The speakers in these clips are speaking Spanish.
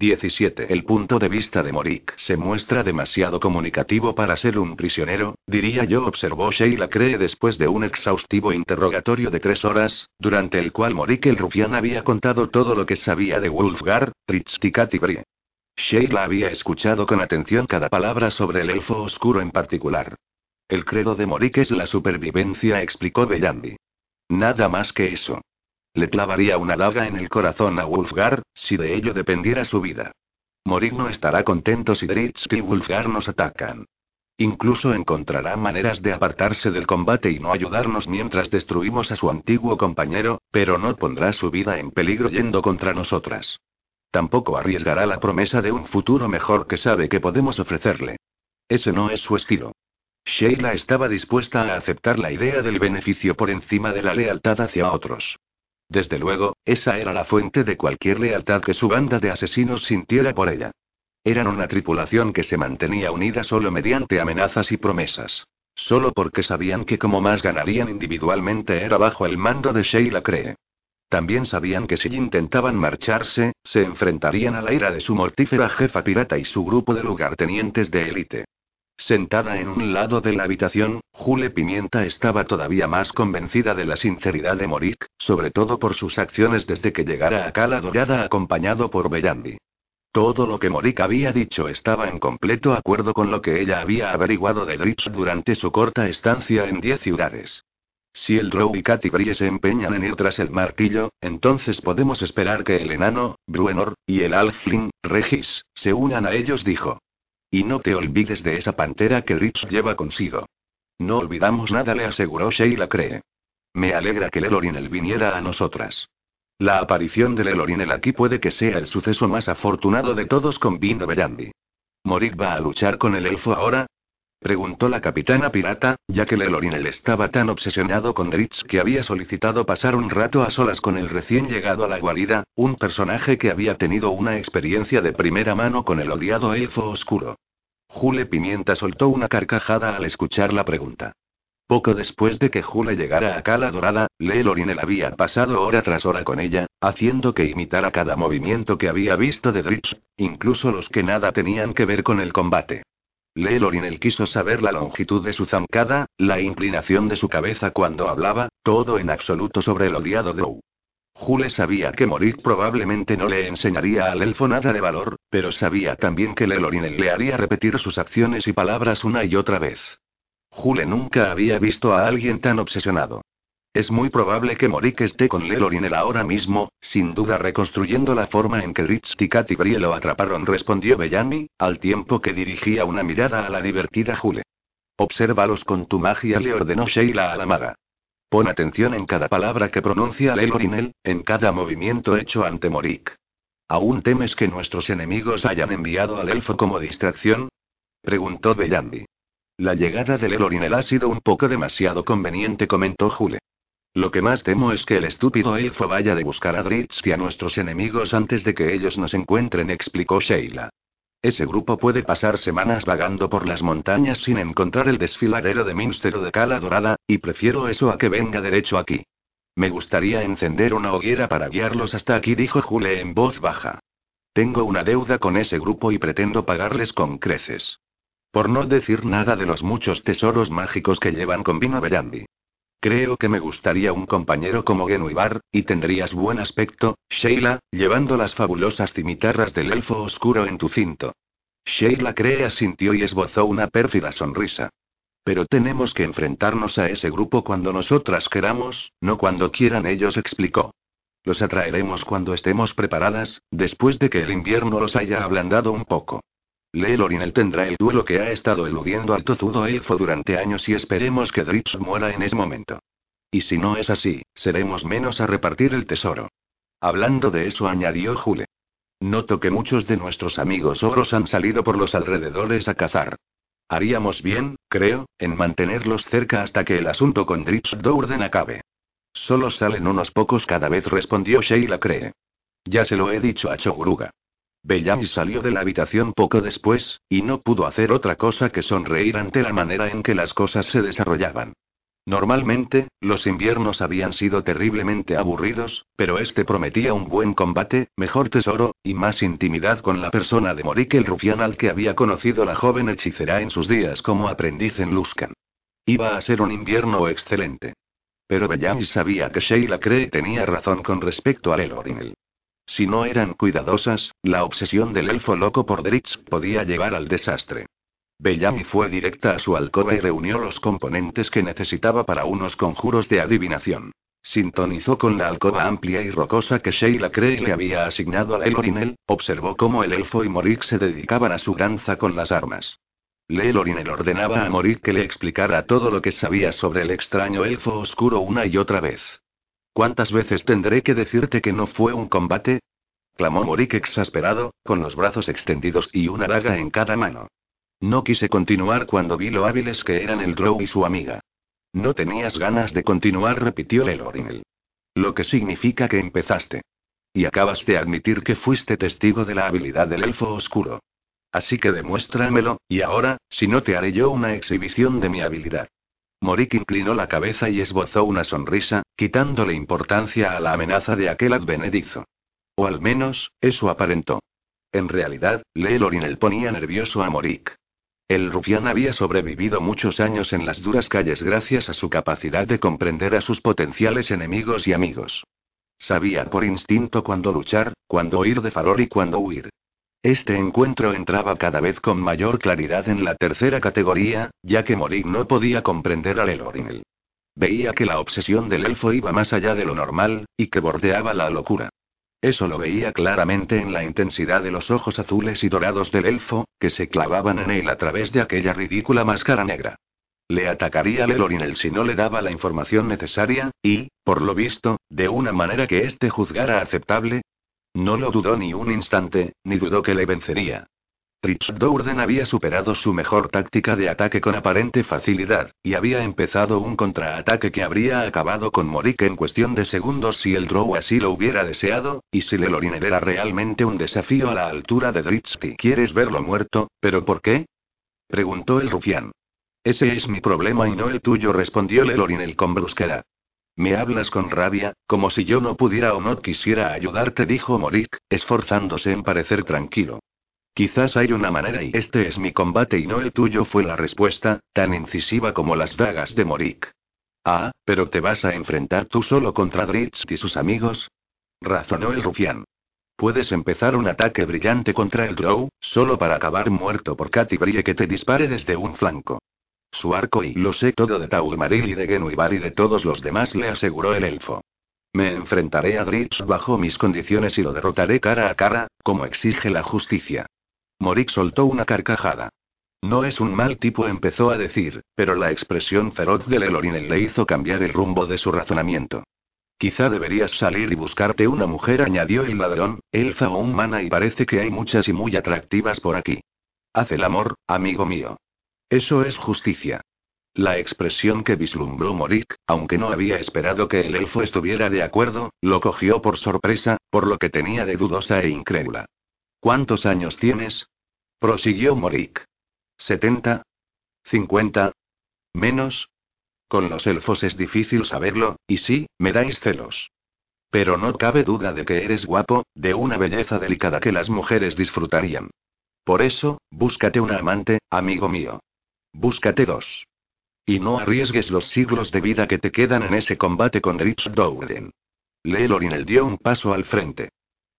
17. El punto de vista de Morik se muestra demasiado comunicativo para ser un prisionero, diría yo, observó Sheila Cree después de un exhaustivo interrogatorio de tres horas, durante el cual Morik el rufián había contado todo lo que sabía de Wolfgar, Tritstikati Brie. Sheila había escuchado con atención cada palabra sobre el elfo oscuro en particular. El credo de Morik es la supervivencia, explicó Bellandi. Nada más que eso. Le clavaría una daga en el corazón a Wolfgar, si de ello dependiera su vida. Morir no estará contento si Dritz y Wolfgar nos atacan. Incluso encontrará maneras de apartarse del combate y no ayudarnos mientras destruimos a su antiguo compañero, pero no pondrá su vida en peligro yendo contra nosotras. Tampoco arriesgará la promesa de un futuro mejor que sabe que podemos ofrecerle. Ese no es su estilo. Sheila estaba dispuesta a aceptar la idea del beneficio por encima de la lealtad hacia otros. Desde luego, esa era la fuente de cualquier lealtad que su banda de asesinos sintiera por ella. Eran una tripulación que se mantenía unida solo mediante amenazas y promesas. Solo porque sabían que como más ganarían individualmente era bajo el mando de Sheila Cree. También sabían que si intentaban marcharse, se enfrentarían a la ira de su mortífera jefa pirata y su grupo de lugartenientes de élite. Sentada en un lado de la habitación, Jule Pimienta estaba todavía más convencida de la sinceridad de Morik, sobre todo por sus acciones desde que llegara a Cala Dorada acompañado por Bellandi. Todo lo que Morik había dicho estaba en completo acuerdo con lo que ella había averiguado de Dritz durante su corta estancia en diez ciudades. Si el Drow y Catibrie se empeñan en ir tras el martillo, entonces podemos esperar que el enano, Bruenor, y el Alfling, Regis, se unan a ellos, dijo. Y no te olvides de esa pantera que Rich lleva consigo. No olvidamos nada, le aseguró Sheila Cree. Me alegra que Lelorinel viniera a nosotras. La aparición de Lelorinel aquí puede que sea el suceso más afortunado de todos, convino Bellandi. ¿Morik va a luchar con el elfo ahora? Preguntó la capitana pirata, ya que Lelorinel estaba tan obsesionado con Dritz que había solicitado pasar un rato a solas con el recién llegado a la guarida, un personaje que había tenido una experiencia de primera mano con el odiado elfo oscuro. Jule Pimienta soltó una carcajada al escuchar la pregunta. Poco después de que Jule llegara a Cala Dorada, Lelorinel había pasado hora tras hora con ella, haciendo que imitara cada movimiento que había visto de Dritz, incluso los que nada tenían que ver con el combate. Lelorinel quiso saber la longitud de su zancada, la inclinación de su cabeza cuando hablaba, todo en absoluto sobre el odiado Drow. Jule sabía que Morik probablemente no le enseñaría al elfo nada de valor, pero sabía también que Lelorinel le haría repetir sus acciones y palabras una y otra vez. Jule nunca había visto a alguien tan obsesionado. Es muy probable que Morik esté con Lelorinel ahora mismo, sin duda reconstruyendo la forma en que Ritz y Brie lo atraparon, respondió Bellamy, al tiempo que dirigía una mirada a la divertida Jule. Obsérvalos con tu magia, le ordenó Sheila a la maga. Pon atención en cada palabra que pronuncia Lelorinel, en cada movimiento hecho ante Morik. ¿Aún temes que nuestros enemigos hayan enviado al elfo como distracción? preguntó Bellandi. La llegada de Lelorinel ha sido un poco demasiado conveniente, comentó Jule. Lo que más temo es que el estúpido elfo vaya de buscar a Dritz y a nuestros enemigos antes de que ellos nos encuentren, explicó Sheila. Ese grupo puede pasar semanas vagando por las montañas sin encontrar el desfiladero de Minster o de Cala Dorada, y prefiero eso a que venga derecho aquí. Me gustaría encender una hoguera para guiarlos hasta aquí, dijo Jule en voz baja. Tengo una deuda con ese grupo y pretendo pagarles con creces. Por no decir nada de los muchos tesoros mágicos que llevan con vino Bellandi. Creo que me gustaría un compañero como Genuibar, y tendrías buen aspecto, Sheila, llevando las fabulosas cimitarras del elfo oscuro en tu cinto. Sheila cree asintió y esbozó una pérfida sonrisa. Pero tenemos que enfrentarnos a ese grupo cuando nosotras queramos, no cuando quieran ellos, explicó. Los atraeremos cuando estemos preparadas, después de que el invierno los haya ablandado un poco. Lelorinel tendrá el duelo que ha estado eludiendo al tozudo elfo durante años y esperemos que Dritz muera en ese momento. Y si no es así, seremos menos a repartir el tesoro. Hablando de eso, añadió Jule. Noto que muchos de nuestros amigos ogros han salido por los alrededores a cazar. Haríamos bien, creo, en mantenerlos cerca hasta que el asunto con Dritz Dourden acabe. Solo salen unos pocos cada vez, respondió Sheila Cree. Ya se lo he dicho a Choguruga. Bellamy salió de la habitación poco después, y no pudo hacer otra cosa que sonreír ante la manera en que las cosas se desarrollaban. Normalmente, los inviernos habían sido terriblemente aburridos, pero este prometía un buen combate, mejor tesoro, y más intimidad con la persona de Morik el rufián al que había conocido la joven hechicera en sus días como aprendiz en Luskan. Iba a ser un invierno excelente. Pero Bellamy sabía que Sheila Cree tenía razón con respecto a Elorinel. Si no eran cuidadosas, la obsesión del elfo loco por Dritz podía llevar al desastre. Bellamy fue directa a su alcoba y reunió los componentes que necesitaba para unos conjuros de adivinación. Sintonizó con la alcoba amplia y rocosa que Sheila Cree le había asignado a Lelorinel, observó cómo el elfo y Morik se dedicaban a su danza con las armas. Lelorinel ordenaba a Morik que le explicara todo lo que sabía sobre el extraño elfo oscuro una y otra vez. ¿Cuántas veces tendré que decirte que no fue un combate? clamó Morik exasperado, con los brazos extendidos y una daga en cada mano. No quise continuar cuando vi lo hábiles que eran el Drow y su amiga. No tenías ganas de continuar, repitió Lelorinel. Lo que significa que empezaste. Y acabas de admitir que fuiste testigo de la habilidad del elfo oscuro. Así que demuéstramelo, y ahora, si no te haré yo una exhibición de mi habilidad. Morik inclinó la cabeza y esbozó una sonrisa, quitándole importancia a la amenaza de aquel advenedizo. O al menos, eso aparentó. En realidad, Lelorinel ponía nervioso a Morik. El rufián había sobrevivido muchos años en las duras calles gracias a su capacidad de comprender a sus potenciales enemigos y amigos. Sabía por instinto cuándo luchar, cuándo huir de Farol y cuándo huir. Este encuentro entraba cada vez con mayor claridad en la tercera categoría, ya que Morik no podía comprender a Lelorinel. Veía que la obsesión del elfo iba más allá de lo normal, y que bordeaba la locura. Eso lo veía claramente en la intensidad de los ojos azules y dorados del elfo, que se clavaban en él a través de aquella ridícula máscara negra. Le atacaría a Lelorinel si no le daba la información necesaria, y, por lo visto, de una manera que éste juzgara aceptable. No lo dudó ni un instante, ni dudó que le vencería. Dourden había superado su mejor táctica de ataque con aparente facilidad, y había empezado un contraataque que habría acabado con Morik en cuestión de segundos si el Drow así lo hubiera deseado, y si Leloriner era realmente un desafío a la altura de Dritsky. ¿Quieres verlo muerto? ¿Pero por qué? preguntó el rufián. Ese es mi problema y no el tuyo, respondió Lelorinel con brusquedad. Me hablas con rabia, como si yo no pudiera o no quisiera ayudarte, dijo Morik, esforzándose en parecer tranquilo. Quizás hay una manera y este es mi combate y no el tuyo fue la respuesta, tan incisiva como las dagas de Morik. Ah, pero te vas a enfrentar tú solo contra Dritz y sus amigos. Razonó el rufián. Puedes empezar un ataque brillante contra el Drow, solo para acabar muerto por Katy Brille que te dispare desde un flanco. Su arco y lo sé todo de Taumaril y de Genuibar y de todos los demás, le aseguró el elfo. Me enfrentaré a Dritz bajo mis condiciones y lo derrotaré cara a cara, como exige la justicia. Morik soltó una carcajada. No es un mal tipo, empezó a decir, pero la expresión feroz de Lelorinel le hizo cambiar el rumbo de su razonamiento. Quizá deberías salir y buscarte una mujer, añadió el ladrón, elfa o humana, y parece que hay muchas y muy atractivas por aquí. Haz el amor, amigo mío. Eso es justicia. La expresión que vislumbró Morik, aunque no había esperado que el elfo estuviera de acuerdo, lo cogió por sorpresa, por lo que tenía de dudosa e incrédula. ¿Cuántos años tienes? prosiguió Morik. ¿Setenta? ¿Cincuenta? ¿Menos? Con los elfos es difícil saberlo, y sí, me dais celos. Pero no cabe duda de que eres guapo, de una belleza delicada que las mujeres disfrutarían. Por eso, búscate una amante, amigo mío. Búscate dos. Y no arriesgues los siglos de vida que te quedan en ese combate con Dritz Dowden. Lelorinel dio un paso al frente.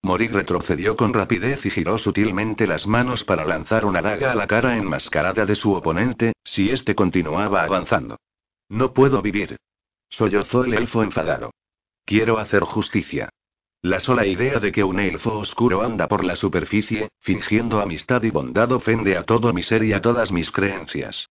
Morik retrocedió con rapidez y giró sutilmente las manos para lanzar una daga a la cara enmascarada de su oponente, si éste continuaba avanzando. No puedo vivir. Sollozó el elfo enfadado. Quiero hacer justicia. La sola idea de que un elfo oscuro anda por la superficie, fingiendo amistad y bondad ofende a todo mi ser y a todas mis creencias.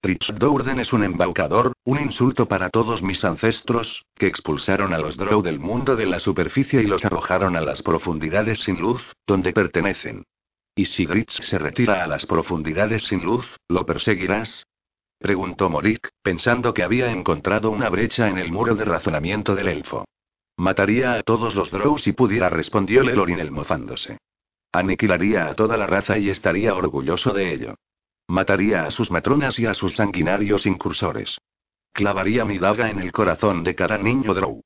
Trix Dourden es un embaucador, un insulto para todos mis ancestros, que expulsaron a los Drow del mundo de la superficie y los arrojaron a las profundidades sin luz, donde pertenecen. ¿Y si Gritz se retira a las profundidades sin luz, lo perseguirás? Preguntó Morik, pensando que había encontrado una brecha en el muro de razonamiento del elfo. Mataría a todos los Drow si pudiera, respondió Lelorinel mofándose. Aniquilaría a toda la raza y estaría orgulloso de ello. Mataría a sus matronas y a sus sanguinarios incursores. Clavaría mi daga en el corazón de cada niño Drow.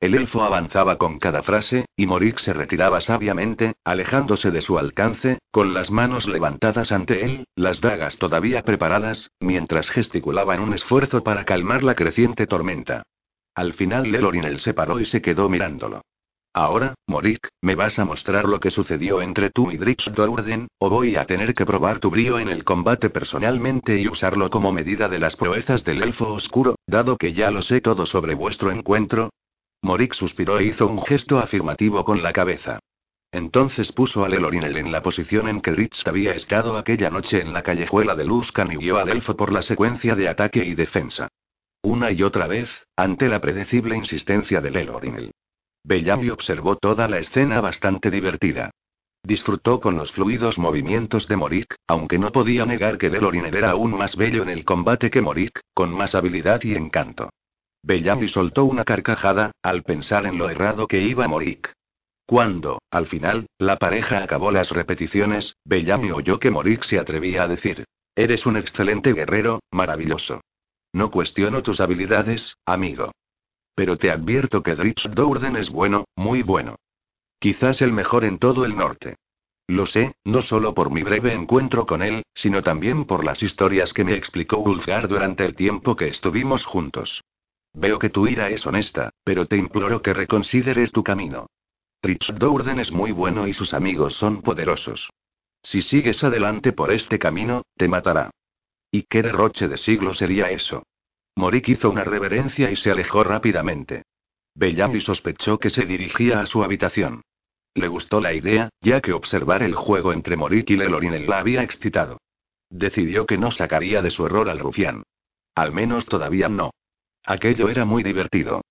El elfo avanzaba con cada frase, y Morik se retiraba sabiamente, alejándose de su alcance, con las manos levantadas ante él, las dagas todavía preparadas, mientras gesticulaba en un esfuerzo para calmar la creciente tormenta. Al final Lelorinel se paró y se quedó mirándolo. Ahora, Morik, ¿me vas a mostrar lo que sucedió entre tú y Drix Dourden, o voy a tener que probar tu brío en el combate personalmente y usarlo como medida de las proezas del elfo oscuro, dado que ya lo sé todo sobre vuestro encuentro? Morik suspiró e hizo un gesto afirmativo con la cabeza. Entonces puso a Lelorinel en la posición en que Rich había estado aquella noche en la callejuela de Luskan y guió al elfo por la secuencia de ataque y defensa. Una y otra vez, ante la predecible insistencia de Lelorinel. Bellamy observó toda la escena bastante divertida. Disfrutó con los fluidos movimientos de Morik, aunque no podía negar que Lelorinel era aún más bello en el combate que Morik, con más habilidad y encanto. Bellamy soltó una carcajada, al pensar en lo errado que iba Morik. Cuando, al final, la pareja acabó las repeticiones, Bellamy oyó que Morik se atrevía a decir: Eres un excelente guerrero, maravilloso. No cuestiono tus habilidades, amigo. Pero te advierto que Dritz Dourden es bueno, muy bueno. Quizás el mejor en todo el norte. Lo sé, no solo por mi breve encuentro con él, sino también por las historias que me explicó Ulfgar durante el tiempo que estuvimos juntos. Veo que tu ira es honesta, pero te imploro que reconsideres tu camino. Rich Dourden es muy bueno y sus amigos son poderosos. Si sigues adelante por este camino, te matará. ¿Y qué derroche de siglo sería eso? Morik hizo una reverencia y se alejó rápidamente. Bellamy sospechó que se dirigía a su habitación. Le gustó la idea, ya que observar el juego entre Morik y Lelorinel la había excitado. Decidió que no sacaría de su error al rufián. Al menos todavía no. Aquello era muy divertido.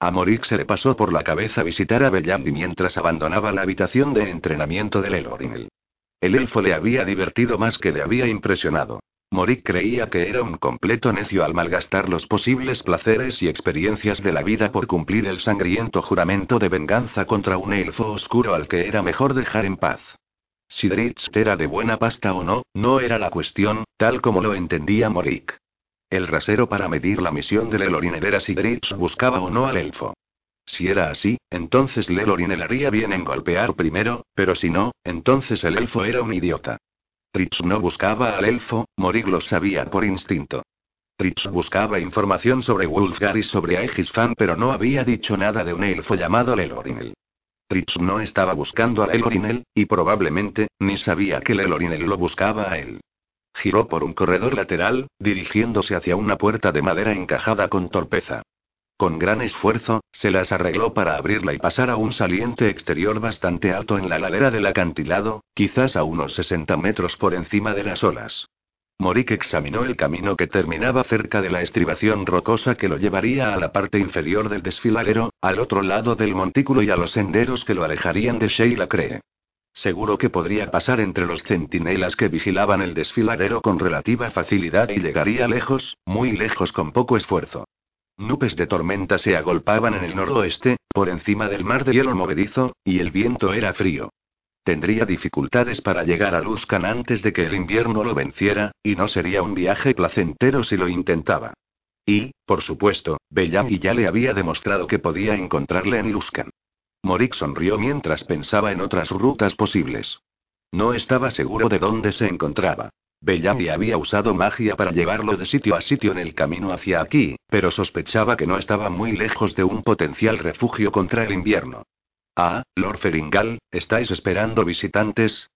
A Morik se le pasó por la cabeza visitar a Bellamy mientras abandonaba la habitación de entrenamiento de Lelorinel. El elfo le había divertido más que le había impresionado. Morik creía que era un completo necio al malgastar los posibles placeres y experiencias de la vida por cumplir el sangriento juramento de venganza contra un elfo oscuro al que era mejor dejar en paz. Si Dritz era de buena pasta o no, no era la cuestión, tal como lo entendía Morik. El rasero para medir la misión de Lelorinel era si Dritz buscaba o no al elfo. Si era así, entonces Lelorinel haría bien en golpear primero, pero si no, entonces el elfo era un idiota. Dritz no buscaba al elfo, Morig lo sabía por instinto. Dritz buscaba información sobre Wulfgar y sobre Aegisfan, pero no había dicho nada de un elfo llamado Lelorinel. Dritz no estaba buscando a Lelorinel, y probablemente, ni sabía que Lelorinel lo buscaba a él. Giró por un corredor lateral, dirigiéndose hacia una puerta de madera encajada con torpeza. Con gran esfuerzo, se las arregló para abrirla y pasar a un saliente exterior bastante alto en la ladera del acantilado, quizás a unos 60 metros por encima de las olas. Morik examinó el camino que terminaba cerca de la estribación rocosa que lo llevaría a la parte inferior del desfiladero, al otro lado del montículo y a los senderos que lo alejarían de Sheila Cree. Seguro que podría pasar entre los centinelas que vigilaban el desfiladero con relativa facilidad y llegaría lejos, muy lejos con poco esfuerzo. Nubes de tormenta se agolpaban en el noroeste, por encima del mar de hielo movedizo, y el viento era frío. Tendría dificultades para llegar a Luskan antes de que el invierno lo venciera, y no sería un viaje placentero si lo intentaba. Y, por supuesto, Bellamy ya le había demostrado que podía encontrarle en Luskan. Morik sonrió mientras pensaba en otras rutas posibles. No estaba seguro de dónde se encontraba. Bellamy había usado magia para llevarlo de sitio a sitio en el camino hacia aquí, pero sospechaba que no estaba muy lejos de un potencial refugio contra el invierno. Ah, Lord Feringal, ¿estáis esperando visitantes?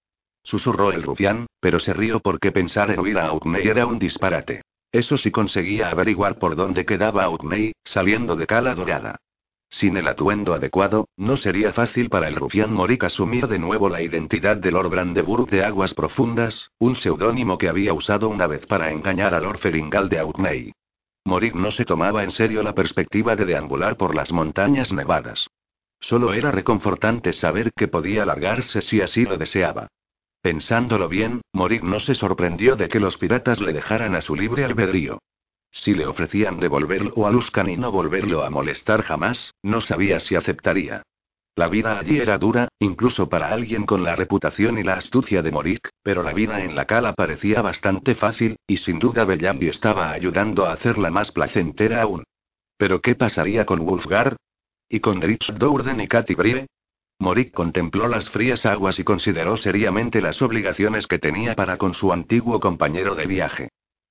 Susurró el rufián, pero se rió porque pensar en huir a Outney era un disparate. Eso sí conseguía averiguar por dónde quedaba Outney, saliendo de Cala Dorada. Sin el atuendo adecuado, no sería fácil para el rufián Morik asumir de nuevo la identidad de Lord Brandeburg de Aguas Profundas, un seudónimo que había usado una vez para engañar a Lord Feringal de Outney. Morik no se tomaba en serio la perspectiva de deambular por las montañas nevadas. Solo era reconfortante saber que podía largarse si así lo deseaba. Pensándolo bien, Morik no se sorprendió de que los piratas le dejaran a su libre albedrío. Si le ofrecían devolverlo a Luskan y no volverlo a molestar jamás, no sabía si aceptaría. La vida allí era dura, incluso para alguien con la reputación y la astucia de Morik, pero la vida en la cala parecía bastante fácil, y sin duda Bellambi estaba ayudando a hacerla más placentera aún. Pero ¿qué pasaría con Wolfgar? ¿Y con Dritz Dourden y Katy Brie? Morik contempló las frías aguas y consideró seriamente las obligaciones que tenía para con su antiguo compañero de viaje.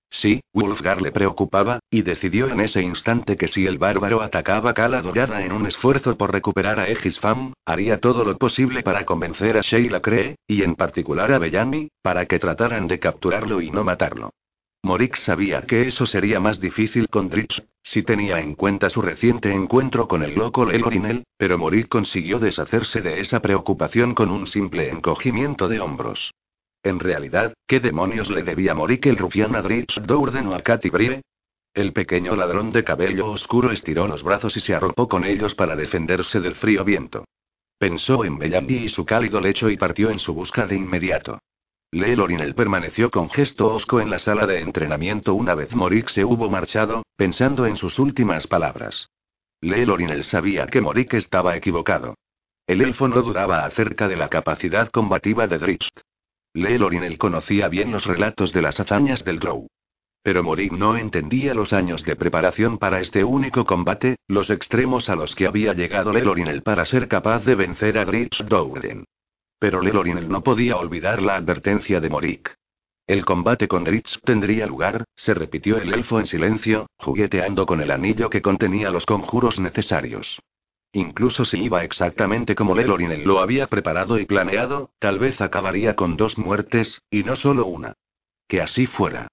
Sí, Wolfgar le preocupaba, y decidió en ese instante que si el bárbaro atacaba Cala Dorada en un esfuerzo por recuperar a Egisfam, haría todo lo posible para convencer a Sheila Cree, y en particular a Bellamy, para que trataran de capturarlo y no matarlo. Morik sabía que eso sería más difícil con Dritz, si tenía en cuenta su reciente encuentro con el loco Lelorinel, pero Morik consiguió deshacerse de esa preocupación con un simple encogimiento de hombros. En realidad, ¿qué demonios le debía morir el rufián a Dritz Dourden o a Katy Brie? El pequeño ladrón de cabello oscuro estiró los brazos y se arropó con ellos para defenderse del frío viento. Pensó en Bellamy y su cálido lecho y partió en su busca de inmediato. Lelorinel permaneció con gesto osco en la sala de entrenamiento una vez Morik se hubo marchado, pensando en sus últimas palabras. Lelorinel sabía que Morik estaba equivocado. El elfo no dudaba acerca de la capacidad combativa de Lelorinel conocía bien los relatos de las hazañas del Drow. Pero Morik no entendía los años de preparación para este único combate, los extremos a los que había llegado Lelorinel para ser capaz de vencer a Dritz Douden. Pero Lelorinel no podía olvidar la advertencia de Morik. El combate con Dritz tendría lugar, se repitió el elfo en silencio, jugueteando con el anillo que contenía los conjuros necesarios. Incluso si iba exactamente como Lelorinel lo había preparado y planeado, tal vez acabaría con dos muertes, y no solo una. Que así fuera.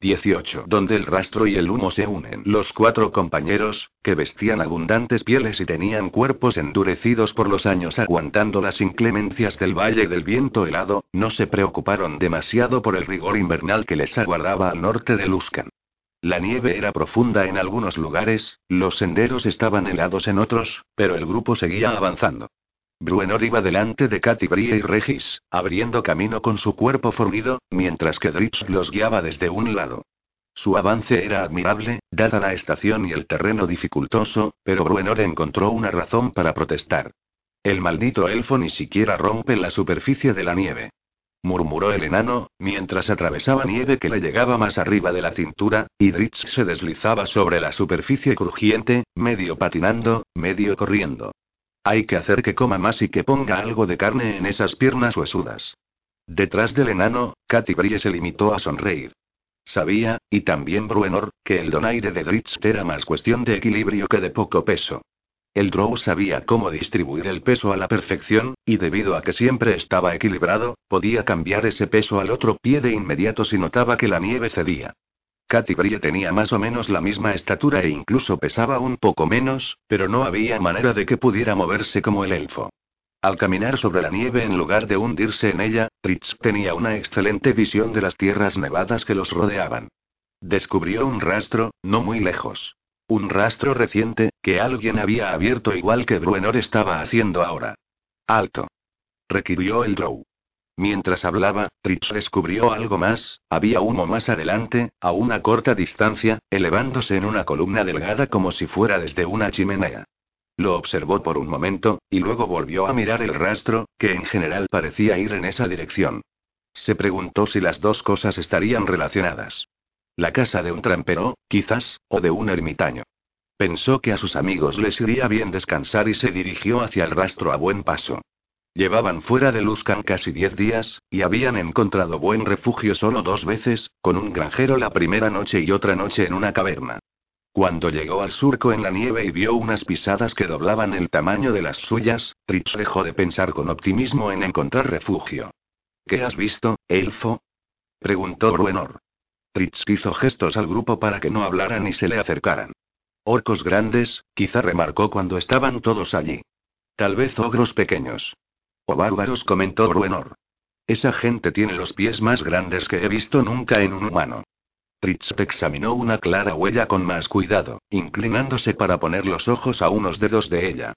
18. Donde el rastro y el humo se unen. Los cuatro compañeros, que vestían abundantes pieles y tenían cuerpos endurecidos por los años aguantando las inclemencias del valle del viento helado, no se preocuparon demasiado por el rigor invernal que les aguardaba al norte de Luscan. La nieve era profunda en algunos lugares, los senderos estaban helados en otros, pero el grupo seguía avanzando. Bruenor iba delante de Katy Brie y Regis, abriendo camino con su cuerpo fornido, mientras que Dritz los guiaba desde un lado. Su avance era admirable, dada la estación y el terreno dificultoso, pero Bruenor encontró una razón para protestar. El maldito elfo ni siquiera rompe la superficie de la nieve murmuró el enano, mientras atravesaba nieve que le llegaba más arriba de la cintura, y Dritz se deslizaba sobre la superficie crujiente, medio patinando, medio corriendo. Hay que hacer que coma más y que ponga algo de carne en esas piernas huesudas. Detrás del enano, Katy Brie se limitó a sonreír. Sabía, y también Bruenor, que el donaire de Dritz era más cuestión de equilibrio que de poco peso. El Drow sabía cómo distribuir el peso a la perfección, y debido a que siempre estaba equilibrado, podía cambiar ese peso al otro pie de inmediato si notaba que la nieve cedía. Katy Brie tenía más o menos la misma estatura e incluso pesaba un poco menos, pero no había manera de que pudiera moverse como el elfo. Al caminar sobre la nieve en lugar de hundirse en ella, Tritz tenía una excelente visión de las tierras nevadas que los rodeaban. Descubrió un rastro, no muy lejos. Un rastro reciente, que alguien había abierto igual que Bruenor estaba haciendo ahora. Alto. Requirió el Drow. Mientras hablaba, Tritz descubrió algo más, había humo más adelante, a una corta distancia, elevándose en una columna delgada como si fuera desde una chimenea. Lo observó por un momento, y luego volvió a mirar el rastro, que en general parecía ir en esa dirección. Se preguntó si las dos cosas estarían relacionadas. La casa de un trampero, quizás, o de un ermitaño. Pensó que a sus amigos les iría bien descansar y se dirigió hacia el rastro a buen paso. Llevaban fuera de Luscan casi diez días, y habían encontrado buen refugio solo dos veces, con un granjero la primera noche y otra noche en una caverna. Cuando llegó al surco en la nieve y vio unas pisadas que doblaban el tamaño de las suyas, Tritz dejó de pensar con optimismo en encontrar refugio. ¿Qué has visto, elfo? preguntó Bruenor. Fritz hizo gestos al grupo para que no hablaran ni se le acercaran. Orcos grandes, quizá remarcó cuando estaban todos allí. Tal vez ogros pequeños. O bárbaros, comentó Bruenor. Esa gente tiene los pies más grandes que he visto nunca en un humano. Fritz examinó una clara huella con más cuidado, inclinándose para poner los ojos a unos dedos de ella.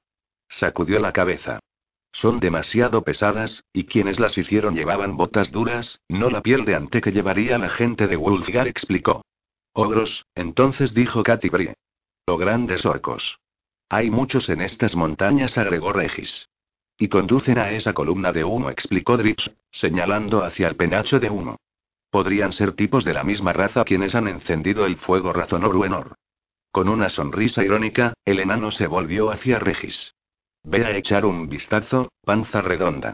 Sacudió la cabeza. Son demasiado pesadas, y quienes las hicieron llevaban botas duras, no la piel de ante que llevaría la gente de Wolfgar, explicó. Ogros, entonces dijo Katy Brie. O grandes orcos. Hay muchos en estas montañas, agregó Regis. Y conducen a esa columna de humo, explicó Dritz, señalando hacia el penacho de humo. Podrían ser tipos de la misma raza quienes han encendido el fuego, razonó Bruenor. Con una sonrisa irónica, el enano se volvió hacia Regis. Ve a echar un vistazo, panza redonda.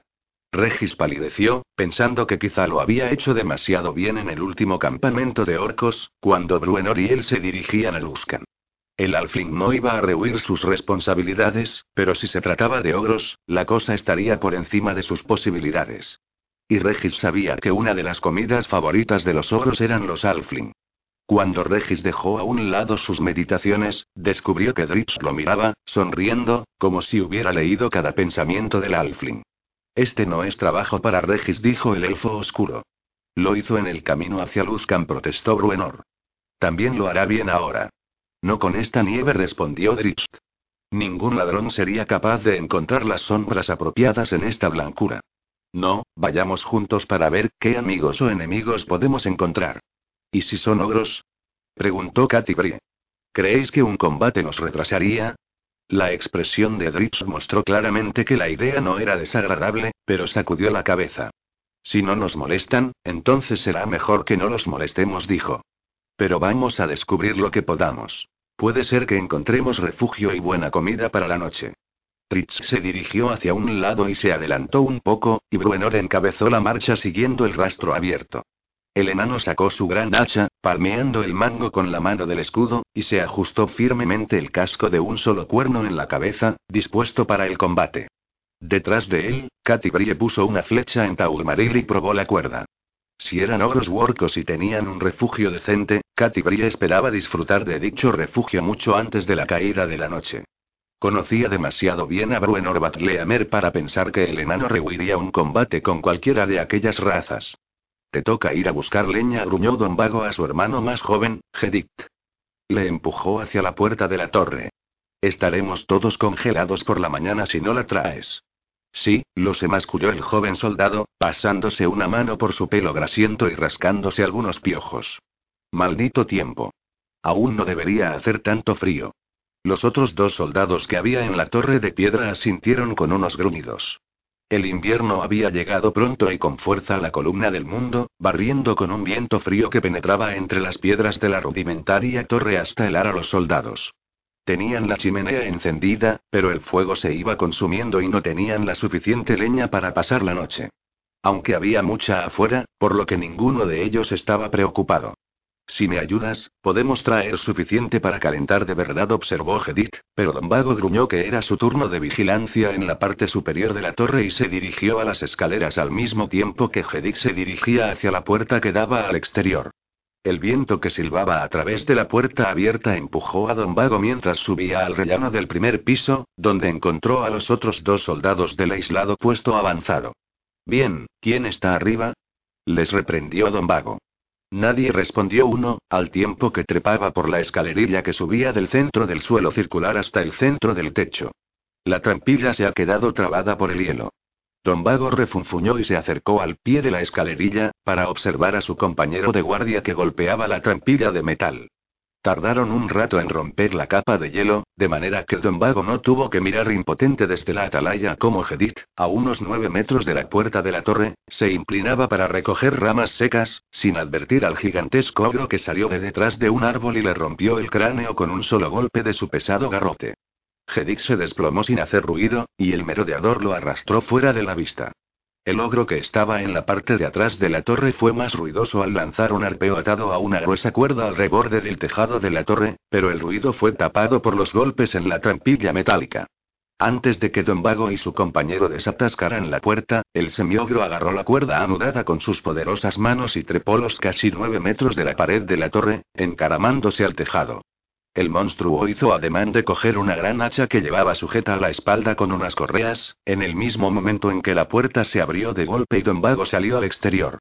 Regis palideció, pensando que quizá lo había hecho demasiado bien en el último campamento de orcos, cuando Bruenor y él se dirigían a Luskan. El alfling no iba a rehuir sus responsabilidades, pero si se trataba de ogros, la cosa estaría por encima de sus posibilidades. Y Regis sabía que una de las comidas favoritas de los ogros eran los alfling. Cuando Regis dejó a un lado sus meditaciones, descubrió que Dritz lo miraba, sonriendo, como si hubiera leído cada pensamiento del alfling. Este no es trabajo para Regis, dijo el elfo oscuro. Lo hizo en el camino hacia Luskan, protestó Bruenor. También lo hará bien ahora. No con esta nieve, respondió Dritz. Ningún ladrón sería capaz de encontrar las sombras apropiadas en esta blancura. No, vayamos juntos para ver qué amigos o enemigos podemos encontrar. ¿Y si son ogros? preguntó Katy Brie. ¿Creéis que un combate nos retrasaría? La expresión de Dritz mostró claramente que la idea no era desagradable, pero sacudió la cabeza. Si no nos molestan, entonces será mejor que no los molestemos, dijo. Pero vamos a descubrir lo que podamos. Puede ser que encontremos refugio y buena comida para la noche. Tritz se dirigió hacia un lado y se adelantó un poco, y Bruenor encabezó la marcha siguiendo el rastro abierto. El enano sacó su gran hacha, palmeando el mango con la mano del escudo, y se ajustó firmemente el casco de un solo cuerno en la cabeza, dispuesto para el combate. Detrás de él, Katy puso una flecha en Taulmaril y probó la cuerda. Si eran ogros worcos y tenían un refugio decente, Katy esperaba disfrutar de dicho refugio mucho antes de la caída de la noche. Conocía demasiado bien a Bruenor Batleamer para pensar que el enano rehuiría un combate con cualquiera de aquellas razas. Te toca ir a buscar leña, gruñó Don Vago a su hermano más joven, Gedit. Le empujó hacia la puerta de la torre. Estaremos todos congelados por la mañana si no la traes. Sí, lo sé, masculló el joven soldado, pasándose una mano por su pelo grasiento y rascándose algunos piojos. Maldito tiempo. Aún no debería hacer tanto frío. Los otros dos soldados que había en la torre de piedra asintieron con unos gruñidos. El invierno había llegado pronto y con fuerza a la columna del mundo, barriendo con un viento frío que penetraba entre las piedras de la rudimentaria torre hasta helar a los soldados. Tenían la chimenea encendida, pero el fuego se iba consumiendo y no tenían la suficiente leña para pasar la noche. Aunque había mucha afuera, por lo que ninguno de ellos estaba preocupado. Si me ayudas, podemos traer suficiente para calentar de verdad, observó Gedit, pero Don Vago gruñó que era su turno de vigilancia en la parte superior de la torre y se dirigió a las escaleras al mismo tiempo que Gedit se dirigía hacia la puerta que daba al exterior. El viento que silbaba a través de la puerta abierta empujó a Don Vago mientras subía al rellano del primer piso, donde encontró a los otros dos soldados del aislado puesto avanzado. Bien, ¿quién está arriba? Les reprendió Don Vago. Nadie respondió uno, al tiempo que trepaba por la escalerilla que subía del centro del suelo circular hasta el centro del techo. La trampilla se ha quedado trabada por el hielo. Don Vago refunfuñó y se acercó al pie de la escalerilla, para observar a su compañero de guardia que golpeaba la trampilla de metal. Tardaron un rato en romper la capa de hielo, de manera que Don Vago no tuvo que mirar impotente desde la atalaya como Gedit, a unos nueve metros de la puerta de la torre, se inclinaba para recoger ramas secas, sin advertir al gigantesco ogro que salió de detrás de un árbol y le rompió el cráneo con un solo golpe de su pesado garrote. Gedit se desplomó sin hacer ruido, y el merodeador lo arrastró fuera de la vista. El ogro que estaba en la parte de atrás de la torre fue más ruidoso al lanzar un arpeo atado a una gruesa cuerda al reborde del tejado de la torre, pero el ruido fue tapado por los golpes en la trampilla metálica. Antes de que Don Vago y su compañero desatascaran la puerta, el semiogro agarró la cuerda anudada con sus poderosas manos y trepó los casi nueve metros de la pared de la torre, encaramándose al tejado. El monstruo hizo ademán de coger una gran hacha que llevaba sujeta a la espalda con unas correas, en el mismo momento en que la puerta se abrió de golpe y Don Vago salió al exterior.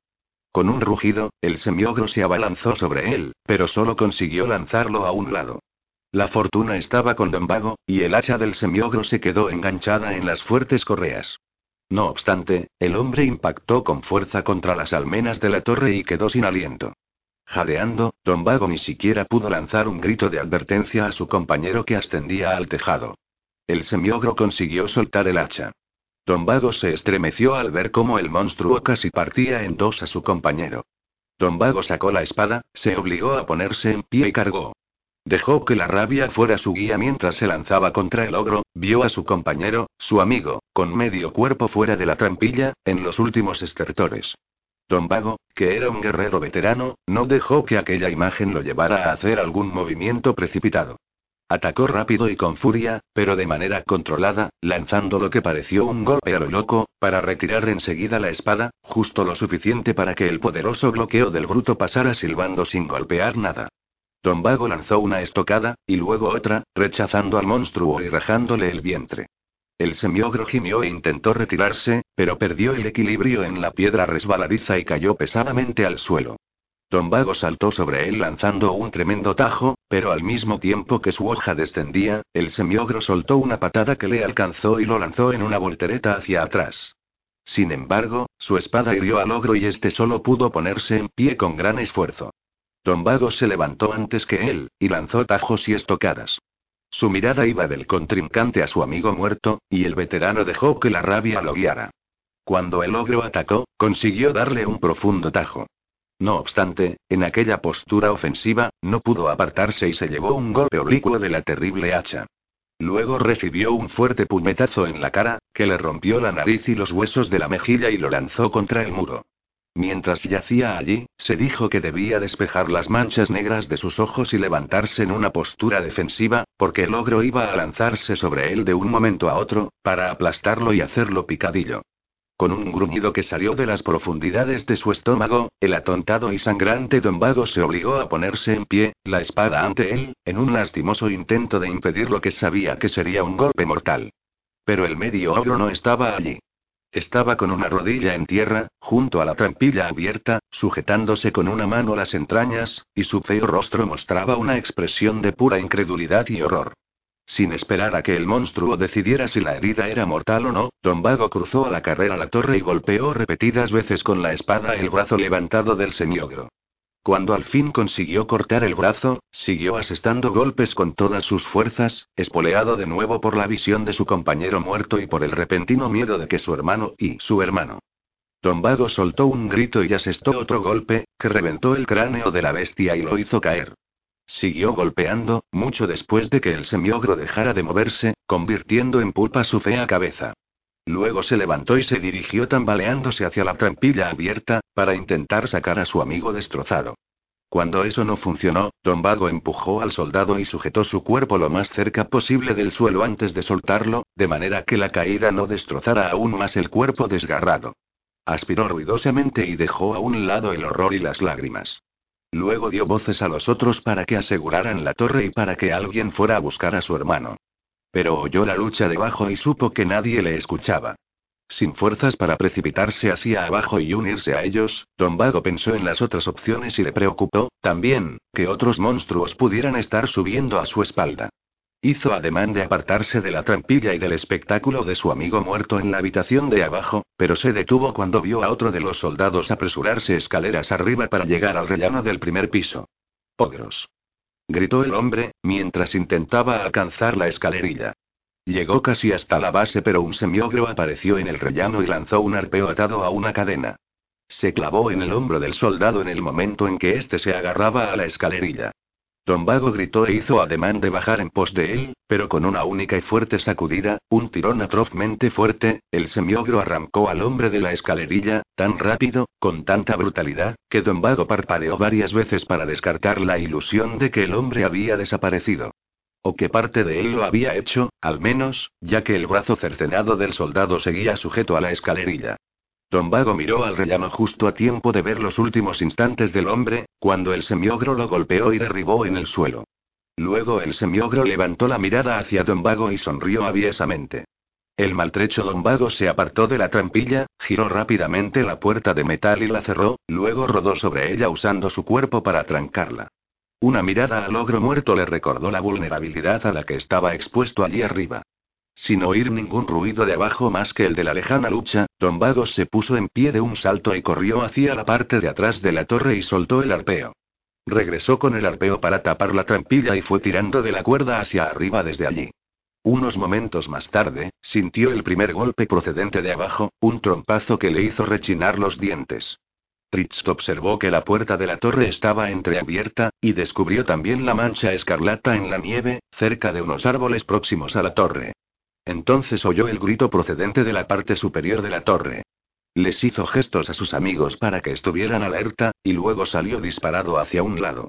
Con un rugido, el semiogro se abalanzó sobre él, pero solo consiguió lanzarlo a un lado. La fortuna estaba con Don Vago, y el hacha del semiogro se quedó enganchada en las fuertes correas. No obstante, el hombre impactó con fuerza contra las almenas de la torre y quedó sin aliento. Jadeando, Don Vago ni siquiera pudo lanzar un grito de advertencia a su compañero que ascendía al tejado. El semiogro consiguió soltar el hacha. Don Vago se estremeció al ver cómo el monstruo casi partía en dos a su compañero. Don Vago sacó la espada, se obligó a ponerse en pie y cargó. Dejó que la rabia fuera su guía mientras se lanzaba contra el ogro, vio a su compañero, su amigo, con medio cuerpo fuera de la trampilla, en los últimos estertores. Don que era un guerrero veterano, no dejó que aquella imagen lo llevara a hacer algún movimiento precipitado. Atacó rápido y con furia, pero de manera controlada, lanzando lo que pareció un golpe a lo loco, para retirar enseguida la espada, justo lo suficiente para que el poderoso bloqueo del bruto pasara silbando sin golpear nada. Don Vago lanzó una estocada, y luego otra, rechazando al monstruo y rajándole el vientre. El semiogro gimió e intentó retirarse, pero perdió el equilibrio en la piedra resbaladiza y cayó pesadamente al suelo. Don saltó sobre él lanzando un tremendo tajo, pero al mismo tiempo que su hoja descendía, el semiogro soltó una patada que le alcanzó y lo lanzó en una voltereta hacia atrás. Sin embargo, su espada hirió al ogro y este solo pudo ponerse en pie con gran esfuerzo. Don se levantó antes que él, y lanzó tajos y estocadas. Su mirada iba del contrincante a su amigo muerto, y el veterano dejó que la rabia lo guiara. Cuando el ogro atacó, consiguió darle un profundo tajo. No obstante, en aquella postura ofensiva, no pudo apartarse y se llevó un golpe oblicuo de la terrible hacha. Luego recibió un fuerte puñetazo en la cara, que le rompió la nariz y los huesos de la mejilla y lo lanzó contra el muro. Mientras yacía allí, se dijo que debía despejar las manchas negras de sus ojos y levantarse en una postura defensiva, porque el ogro iba a lanzarse sobre él de un momento a otro, para aplastarlo y hacerlo picadillo. Con un gruñido que salió de las profundidades de su estómago, el atontado y sangrante don Vago se obligó a ponerse en pie, la espada ante él, en un lastimoso intento de impedir lo que sabía que sería un golpe mortal. Pero el medio ogro no estaba allí. Estaba con una rodilla en tierra, junto a la trampilla abierta, sujetándose con una mano las entrañas, y su feo rostro mostraba una expresión de pura incredulidad y horror. Sin esperar a que el monstruo decidiera si la herida era mortal o no, Don Vago cruzó a la carrera la torre y golpeó repetidas veces con la espada el brazo levantado del semiogro. Cuando al fin consiguió cortar el brazo, siguió asestando golpes con todas sus fuerzas, espoleado de nuevo por la visión de su compañero muerto y por el repentino miedo de que su hermano y su hermano. Vago soltó un grito y asestó otro golpe, que reventó el cráneo de la bestia y lo hizo caer. Siguió golpeando, mucho después de que el semiogro dejara de moverse, convirtiendo en pulpa su fea cabeza. Luego se levantó y se dirigió tambaleándose hacia la trampilla abierta, para intentar sacar a su amigo destrozado. Cuando eso no funcionó, Don Vago empujó al soldado y sujetó su cuerpo lo más cerca posible del suelo antes de soltarlo, de manera que la caída no destrozara aún más el cuerpo desgarrado. Aspiró ruidosamente y dejó a un lado el horror y las lágrimas. Luego dio voces a los otros para que aseguraran la torre y para que alguien fuera a buscar a su hermano. Pero oyó la lucha debajo y supo que nadie le escuchaba. Sin fuerzas para precipitarse hacia abajo y unirse a ellos, Don Vago pensó en las otras opciones y le preocupó, también, que otros monstruos pudieran estar subiendo a su espalda. Hizo ademán de apartarse de la trampilla y del espectáculo de su amigo muerto en la habitación de abajo, pero se detuvo cuando vio a otro de los soldados apresurarse escaleras arriba para llegar al rellano del primer piso. ¡Ogros! Gritó el hombre, mientras intentaba alcanzar la escalerilla. Llegó casi hasta la base, pero un semiogro apareció en el rellano y lanzó un arpeo atado a una cadena. Se clavó en el hombro del soldado en el momento en que éste se agarraba a la escalerilla. Don Vago gritó e hizo ademán de bajar en pos de él, pero con una única y fuerte sacudida, un tirón atrozmente fuerte, el semiogro arrancó al hombre de la escalerilla, tan rápido, con tanta brutalidad, que Don Vago parpadeó varias veces para descartar la ilusión de que el hombre había desaparecido. O que parte de él lo había hecho, al menos, ya que el brazo cercenado del soldado seguía sujeto a la escalerilla. Don Vago miró al rellano justo a tiempo de ver los últimos instantes del hombre, cuando el semiogro lo golpeó y derribó en el suelo. Luego el semiogro levantó la mirada hacia Don Vago y sonrió aviesamente. El maltrecho Don Vago se apartó de la trampilla, giró rápidamente la puerta de metal y la cerró, luego rodó sobre ella usando su cuerpo para trancarla. Una mirada al ogro muerto le recordó la vulnerabilidad a la que estaba expuesto allí arriba. Sin oír ningún ruido de abajo más que el de la lejana lucha, Don Vagos se puso en pie de un salto y corrió hacia la parte de atrás de la torre y soltó el arpeo. Regresó con el arpeo para tapar la trampilla y fue tirando de la cuerda hacia arriba desde allí. Unos momentos más tarde, sintió el primer golpe procedente de abajo, un trompazo que le hizo rechinar los dientes. Tritz observó que la puerta de la torre estaba entreabierta, y descubrió también la mancha escarlata en la nieve, cerca de unos árboles próximos a la torre. Entonces oyó el grito procedente de la parte superior de la torre. Les hizo gestos a sus amigos para que estuvieran alerta, y luego salió disparado hacia un lado.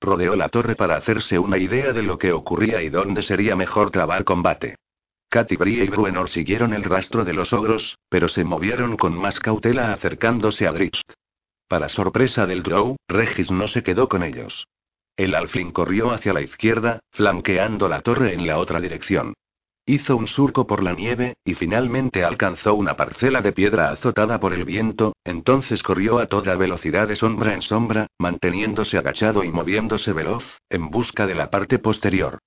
Rodeó la torre para hacerse una idea de lo que ocurría y dónde sería mejor trabar combate. Katy Brie y Bruenor siguieron el rastro de los ogros, pero se movieron con más cautela acercándose a Drift. Para sorpresa del Drow, Regis no se quedó con ellos. El alflin corrió hacia la izquierda, flanqueando la torre en la otra dirección. Hizo un surco por la nieve, y finalmente alcanzó una parcela de piedra azotada por el viento, entonces corrió a toda velocidad de sombra en sombra, manteniéndose agachado y moviéndose veloz, en busca de la parte posterior.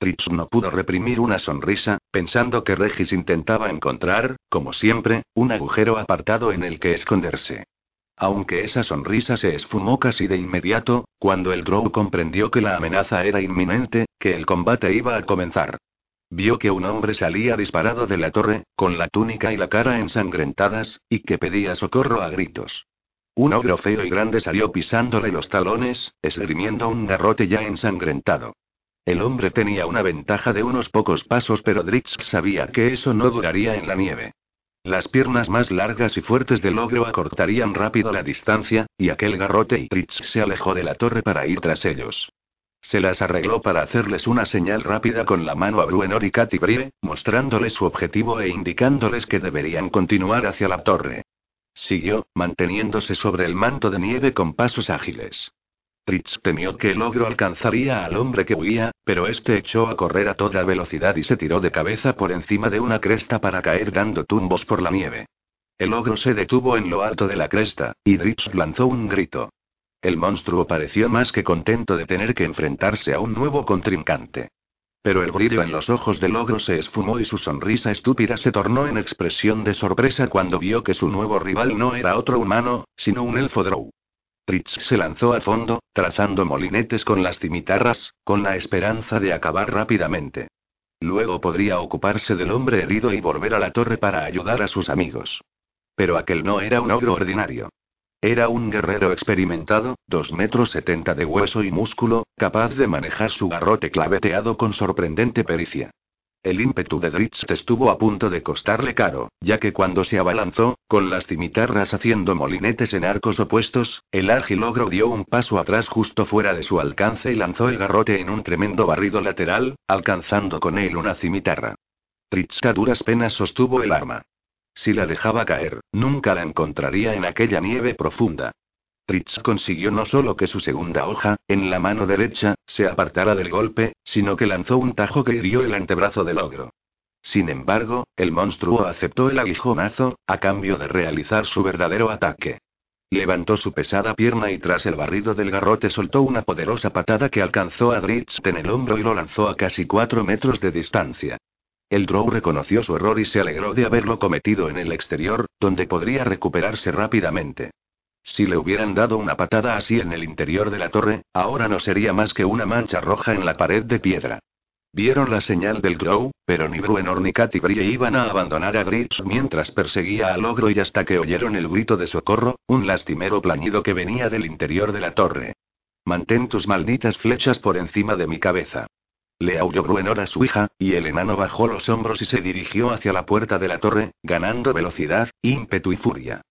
Tritz no pudo reprimir una sonrisa, pensando que Regis intentaba encontrar, como siempre, un agujero apartado en el que esconderse. Aunque esa sonrisa se esfumó casi de inmediato, cuando el Drow comprendió que la amenaza era inminente, que el combate iba a comenzar. Vio que un hombre salía disparado de la torre, con la túnica y la cara ensangrentadas, y que pedía socorro a gritos. Un ogro feo y grande salió pisándole los talones, esgrimiendo un garrote ya ensangrentado. El hombre tenía una ventaja de unos pocos pasos, pero Drix sabía que eso no duraría en la nieve. Las piernas más largas y fuertes del ogro acortarían rápido la distancia, y aquel garrote y Tritz se alejó de la torre para ir tras ellos. Se las arregló para hacerles una señal rápida con la mano a Bruenor y Katy Brie, mostrándoles su objetivo e indicándoles que deberían continuar hacia la torre. Siguió, manteniéndose sobre el manto de nieve con pasos ágiles. Tritz temió que el ogro alcanzaría al hombre que huía, pero este echó a correr a toda velocidad y se tiró de cabeza por encima de una cresta para caer dando tumbos por la nieve. El ogro se detuvo en lo alto de la cresta, y Tritz lanzó un grito. El monstruo pareció más que contento de tener que enfrentarse a un nuevo contrincante. Pero el brillo en los ojos del ogro se esfumó y su sonrisa estúpida se tornó en expresión de sorpresa cuando vio que su nuevo rival no era otro humano, sino un elfo drow. Tritz se lanzó a fondo, trazando molinetes con las cimitarras, con la esperanza de acabar rápidamente. Luego podría ocuparse del hombre herido y volver a la torre para ayudar a sus amigos. Pero aquel no era un ogro ordinario. Era un guerrero experimentado, dos metros setenta de hueso y músculo, capaz de manejar su garrote claveteado con sorprendente pericia. El ímpetu de Dritz estuvo a punto de costarle caro, ya que cuando se abalanzó, con las cimitarras haciendo molinetes en arcos opuestos, el ágil ogro dio un paso atrás justo fuera de su alcance y lanzó el garrote en un tremendo barrido lateral, alcanzando con él una cimitarra. Dritz a duras penas sostuvo el arma. Si la dejaba caer, nunca la encontraría en aquella nieve profunda. Tritz consiguió no solo que su segunda hoja, en la mano derecha, se apartara del golpe, sino que lanzó un tajo que hirió el antebrazo del ogro. Sin embargo, el monstruo aceptó el aguijonazo, a cambio de realizar su verdadero ataque. Levantó su pesada pierna y tras el barrido del garrote soltó una poderosa patada que alcanzó a Dritz en el hombro y lo lanzó a casi cuatro metros de distancia. El Drow reconoció su error y se alegró de haberlo cometido en el exterior, donde podría recuperarse rápidamente. Si le hubieran dado una patada así en el interior de la torre, ahora no sería más que una mancha roja en la pared de piedra. Vieron la señal del Grow, pero ni Bruenor ni Katy Brie iban a abandonar a Gritz mientras perseguía al ogro y hasta que oyeron el grito de socorro, un lastimero plañido que venía del interior de la torre. Mantén tus malditas flechas por encima de mi cabeza. Le aulló Bruenor a su hija, y el enano bajó los hombros y se dirigió hacia la puerta de la torre, ganando velocidad, ímpetu y furia.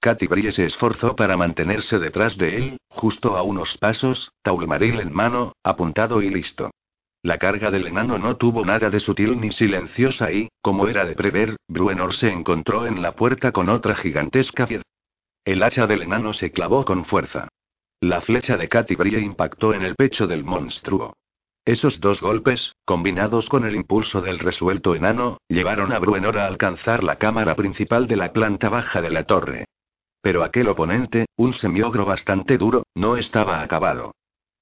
Katy se esforzó para mantenerse detrás de él, justo a unos pasos, taulmaril en mano, apuntado y listo. La carga del enano no tuvo nada de sutil ni silenciosa y, como era de prever, Bruenor se encontró en la puerta con otra gigantesca piedra. El hacha del enano se clavó con fuerza. La flecha de Katy impactó en el pecho del monstruo. Esos dos golpes, combinados con el impulso del resuelto enano, llevaron a Bruenor a alcanzar la cámara principal de la planta baja de la torre. Pero aquel oponente, un semiogro bastante duro, no estaba acabado.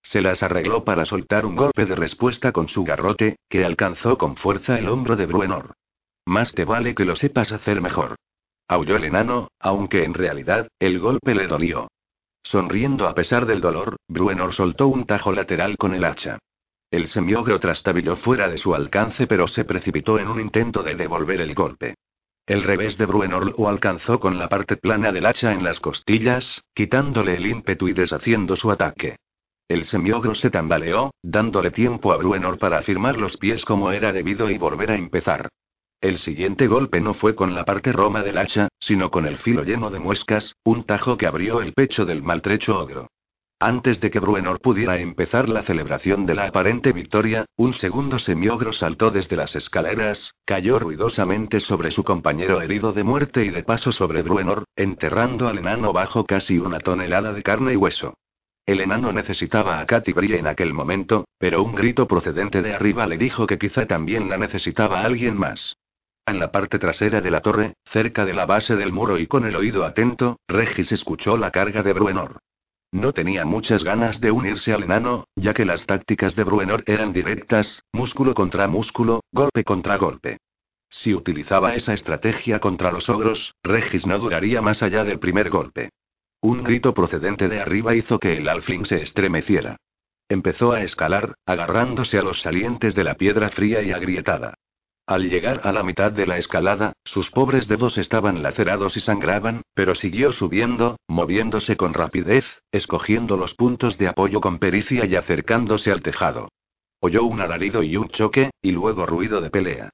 Se las arregló para soltar un golpe de respuesta con su garrote, que alcanzó con fuerza el hombro de Bruenor. Más te vale que lo sepas hacer mejor. Aulló el enano, aunque en realidad, el golpe le dolió. Sonriendo a pesar del dolor, Bruenor soltó un tajo lateral con el hacha. El semiogro trastabilló fuera de su alcance pero se precipitó en un intento de devolver el golpe. El revés de Bruenor lo alcanzó con la parte plana del hacha en las costillas, quitándole el ímpetu y deshaciendo su ataque. El semiogro se tambaleó, dándole tiempo a Bruenor para afirmar los pies como era debido y volver a empezar. El siguiente golpe no fue con la parte roma del hacha, sino con el filo lleno de muescas, un tajo que abrió el pecho del maltrecho ogro. Antes de que Bruenor pudiera empezar la celebración de la aparente victoria, un segundo semiogro saltó desde las escaleras, cayó ruidosamente sobre su compañero herido de muerte y de paso sobre Bruenor, enterrando al enano bajo casi una tonelada de carne y hueso. El enano necesitaba a Katy en aquel momento, pero un grito procedente de arriba le dijo que quizá también la necesitaba alguien más. En la parte trasera de la torre, cerca de la base del muro y con el oído atento, Regis escuchó la carga de Bruenor. No tenía muchas ganas de unirse al enano, ya que las tácticas de Bruenor eran directas, músculo contra músculo, golpe contra golpe. Si utilizaba esa estrategia contra los ogros, Regis no duraría más allá del primer golpe. Un grito procedente de arriba hizo que el alfling se estremeciera. Empezó a escalar, agarrándose a los salientes de la piedra fría y agrietada. Al llegar a la mitad de la escalada, sus pobres dedos estaban lacerados y sangraban, pero siguió subiendo, moviéndose con rapidez, escogiendo los puntos de apoyo con pericia y acercándose al tejado. Oyó un alarido y un choque, y luego ruido de pelea.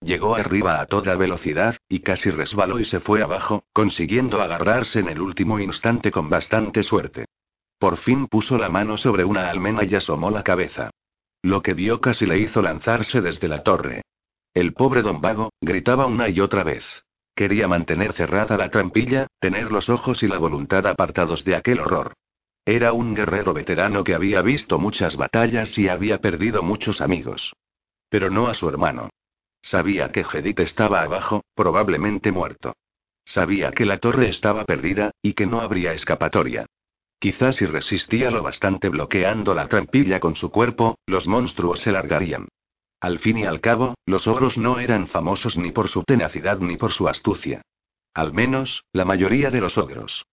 Llegó arriba a toda velocidad, y casi resbaló y se fue abajo, consiguiendo agarrarse en el último instante con bastante suerte. Por fin puso la mano sobre una almena y asomó la cabeza. Lo que vio casi le hizo lanzarse desde la torre. El pobre don Vago, gritaba una y otra vez. Quería mantener cerrada la trampilla, tener los ojos y la voluntad apartados de aquel horror. Era un guerrero veterano que había visto muchas batallas y había perdido muchos amigos. Pero no a su hermano. Sabía que Jedit estaba abajo, probablemente muerto. Sabía que la torre estaba perdida, y que no habría escapatoria. Quizás si resistía lo bastante bloqueando la trampilla con su cuerpo, los monstruos se largarían. Al fin y al cabo, los ogros no eran famosos ni por su tenacidad ni por su astucia. Al menos, la mayoría de los ogros.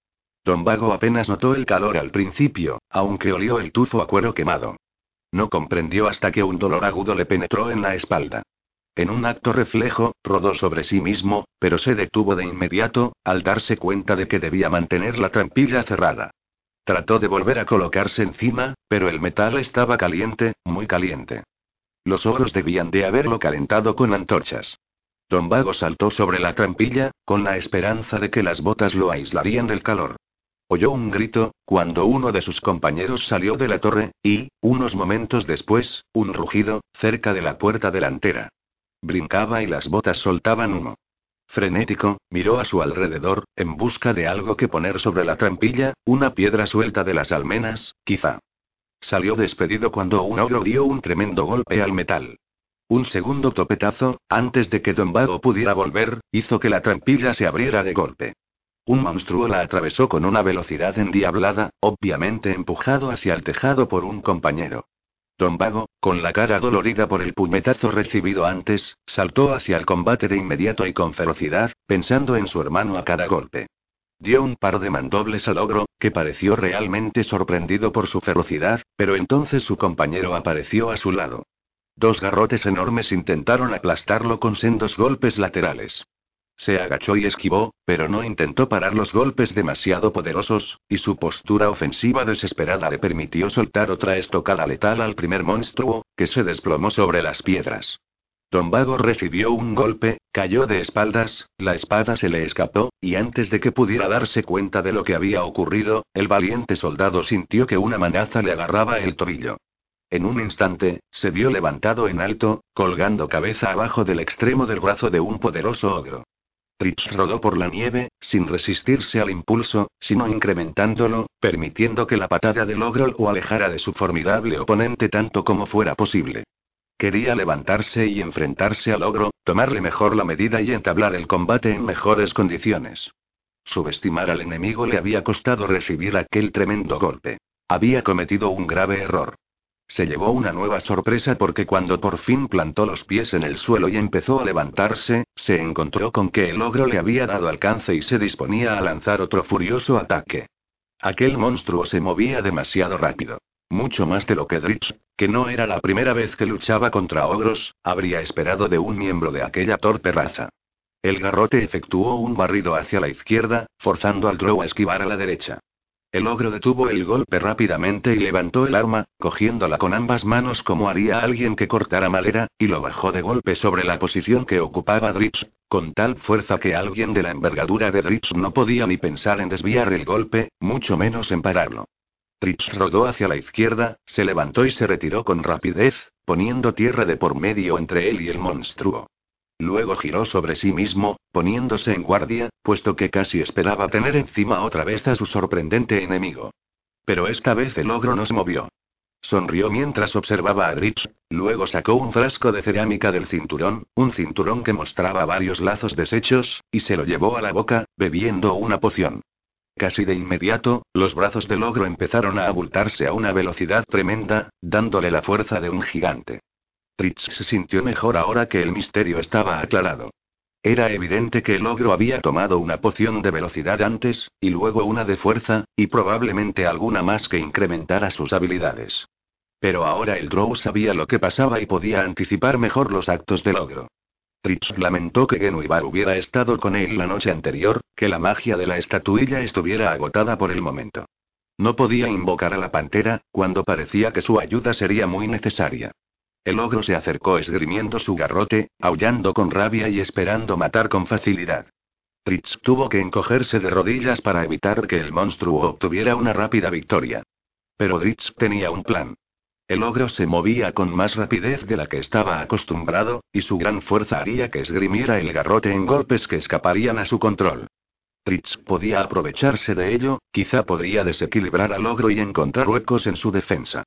Don Vago apenas notó el calor al principio, aunque olió el tufo a cuero quemado. No comprendió hasta que un dolor agudo le penetró en la espalda. En un acto reflejo, rodó sobre sí mismo, pero se detuvo de inmediato, al darse cuenta de que debía mantener la trampilla cerrada. Trató de volver a colocarse encima, pero el metal estaba caliente, muy caliente. Los ogros debían de haberlo calentado con antorchas. Don Vago saltó sobre la trampilla, con la esperanza de que las botas lo aislarían del calor. Oyó un grito, cuando uno de sus compañeros salió de la torre, y, unos momentos después, un rugido, cerca de la puerta delantera. Brincaba y las botas soltaban humo. Frenético, miró a su alrededor, en busca de algo que poner sobre la trampilla, una piedra suelta de las almenas, quizá. Salió despedido cuando un ogro dio un tremendo golpe al metal. Un segundo topetazo, antes de que Don Vago pudiera volver, hizo que la trampilla se abriera de golpe. Un monstruo la atravesó con una velocidad endiablada, obviamente empujado hacia el tejado por un compañero. Don Vago, con la cara dolorida por el puñetazo recibido antes, saltó hacia el combate de inmediato y con ferocidad, pensando en su hermano a cada golpe. Dio un par de mandobles al ogro, que pareció realmente sorprendido por su ferocidad, pero entonces su compañero apareció a su lado. Dos garrotes enormes intentaron aplastarlo con sendos golpes laterales. Se agachó y esquivó, pero no intentó parar los golpes demasiado poderosos, y su postura ofensiva desesperada le permitió soltar otra estocada letal al primer monstruo, que se desplomó sobre las piedras. Don recibió un golpe, cayó de espaldas, la espada se le escapó, y antes de que pudiera darse cuenta de lo que había ocurrido, el valiente soldado sintió que una manaza le agarraba el tobillo. En un instante, se vio levantado en alto, colgando cabeza abajo del extremo del brazo de un poderoso ogro. Tritz rodó por la nieve, sin resistirse al impulso, sino incrementándolo, permitiendo que la patada del ogro lo alejara de su formidable oponente tanto como fuera posible. Quería levantarse y enfrentarse al ogro, tomarle mejor la medida y entablar el combate en mejores condiciones. Subestimar al enemigo le había costado recibir aquel tremendo golpe. Había cometido un grave error. Se llevó una nueva sorpresa porque cuando por fin plantó los pies en el suelo y empezó a levantarse, se encontró con que el ogro le había dado alcance y se disponía a lanzar otro furioso ataque. Aquel monstruo se movía demasiado rápido. Mucho más de lo que Dritz, que no era la primera vez que luchaba contra ogros, habría esperado de un miembro de aquella torpe raza. El garrote efectuó un barrido hacia la izquierda, forzando al drow a esquivar a la derecha. El ogro detuvo el golpe rápidamente y levantó el arma, cogiéndola con ambas manos como haría alguien que cortara madera, y lo bajó de golpe sobre la posición que ocupaba Dritz, con tal fuerza que alguien de la envergadura de Dritz no podía ni pensar en desviar el golpe, mucho menos en pararlo. Dritz rodó hacia la izquierda, se levantó y se retiró con rapidez, poniendo tierra de por medio entre él y el monstruo. Luego giró sobre sí mismo, poniéndose en guardia, puesto que casi esperaba tener encima otra vez a su sorprendente enemigo. Pero esta vez el ogro no se movió. Sonrió mientras observaba a Dritz, luego sacó un frasco de cerámica del cinturón, un cinturón que mostraba varios lazos deshechos, y se lo llevó a la boca, bebiendo una poción. Casi de inmediato, los brazos del ogro empezaron a abultarse a una velocidad tremenda, dándole la fuerza de un gigante. Tritz se sintió mejor ahora que el misterio estaba aclarado. Era evidente que el ogro había tomado una poción de velocidad antes, y luego una de fuerza, y probablemente alguna más que incrementara sus habilidades. Pero ahora el Drow sabía lo que pasaba y podía anticipar mejor los actos del ogro. Tritz lamentó que Genuibar hubiera estado con él la noche anterior, que la magia de la estatuilla estuviera agotada por el momento. No podía invocar a la pantera, cuando parecía que su ayuda sería muy necesaria. El ogro se acercó esgrimiendo su garrote, aullando con rabia y esperando matar con facilidad. Tritz tuvo que encogerse de rodillas para evitar que el monstruo obtuviera una rápida victoria. Pero Dritz tenía un plan. El ogro se movía con más rapidez de la que estaba acostumbrado, y su gran fuerza haría que esgrimiera el garrote en golpes que escaparían a su control. Tritz podía aprovecharse de ello, quizá podría desequilibrar al ogro y encontrar huecos en su defensa.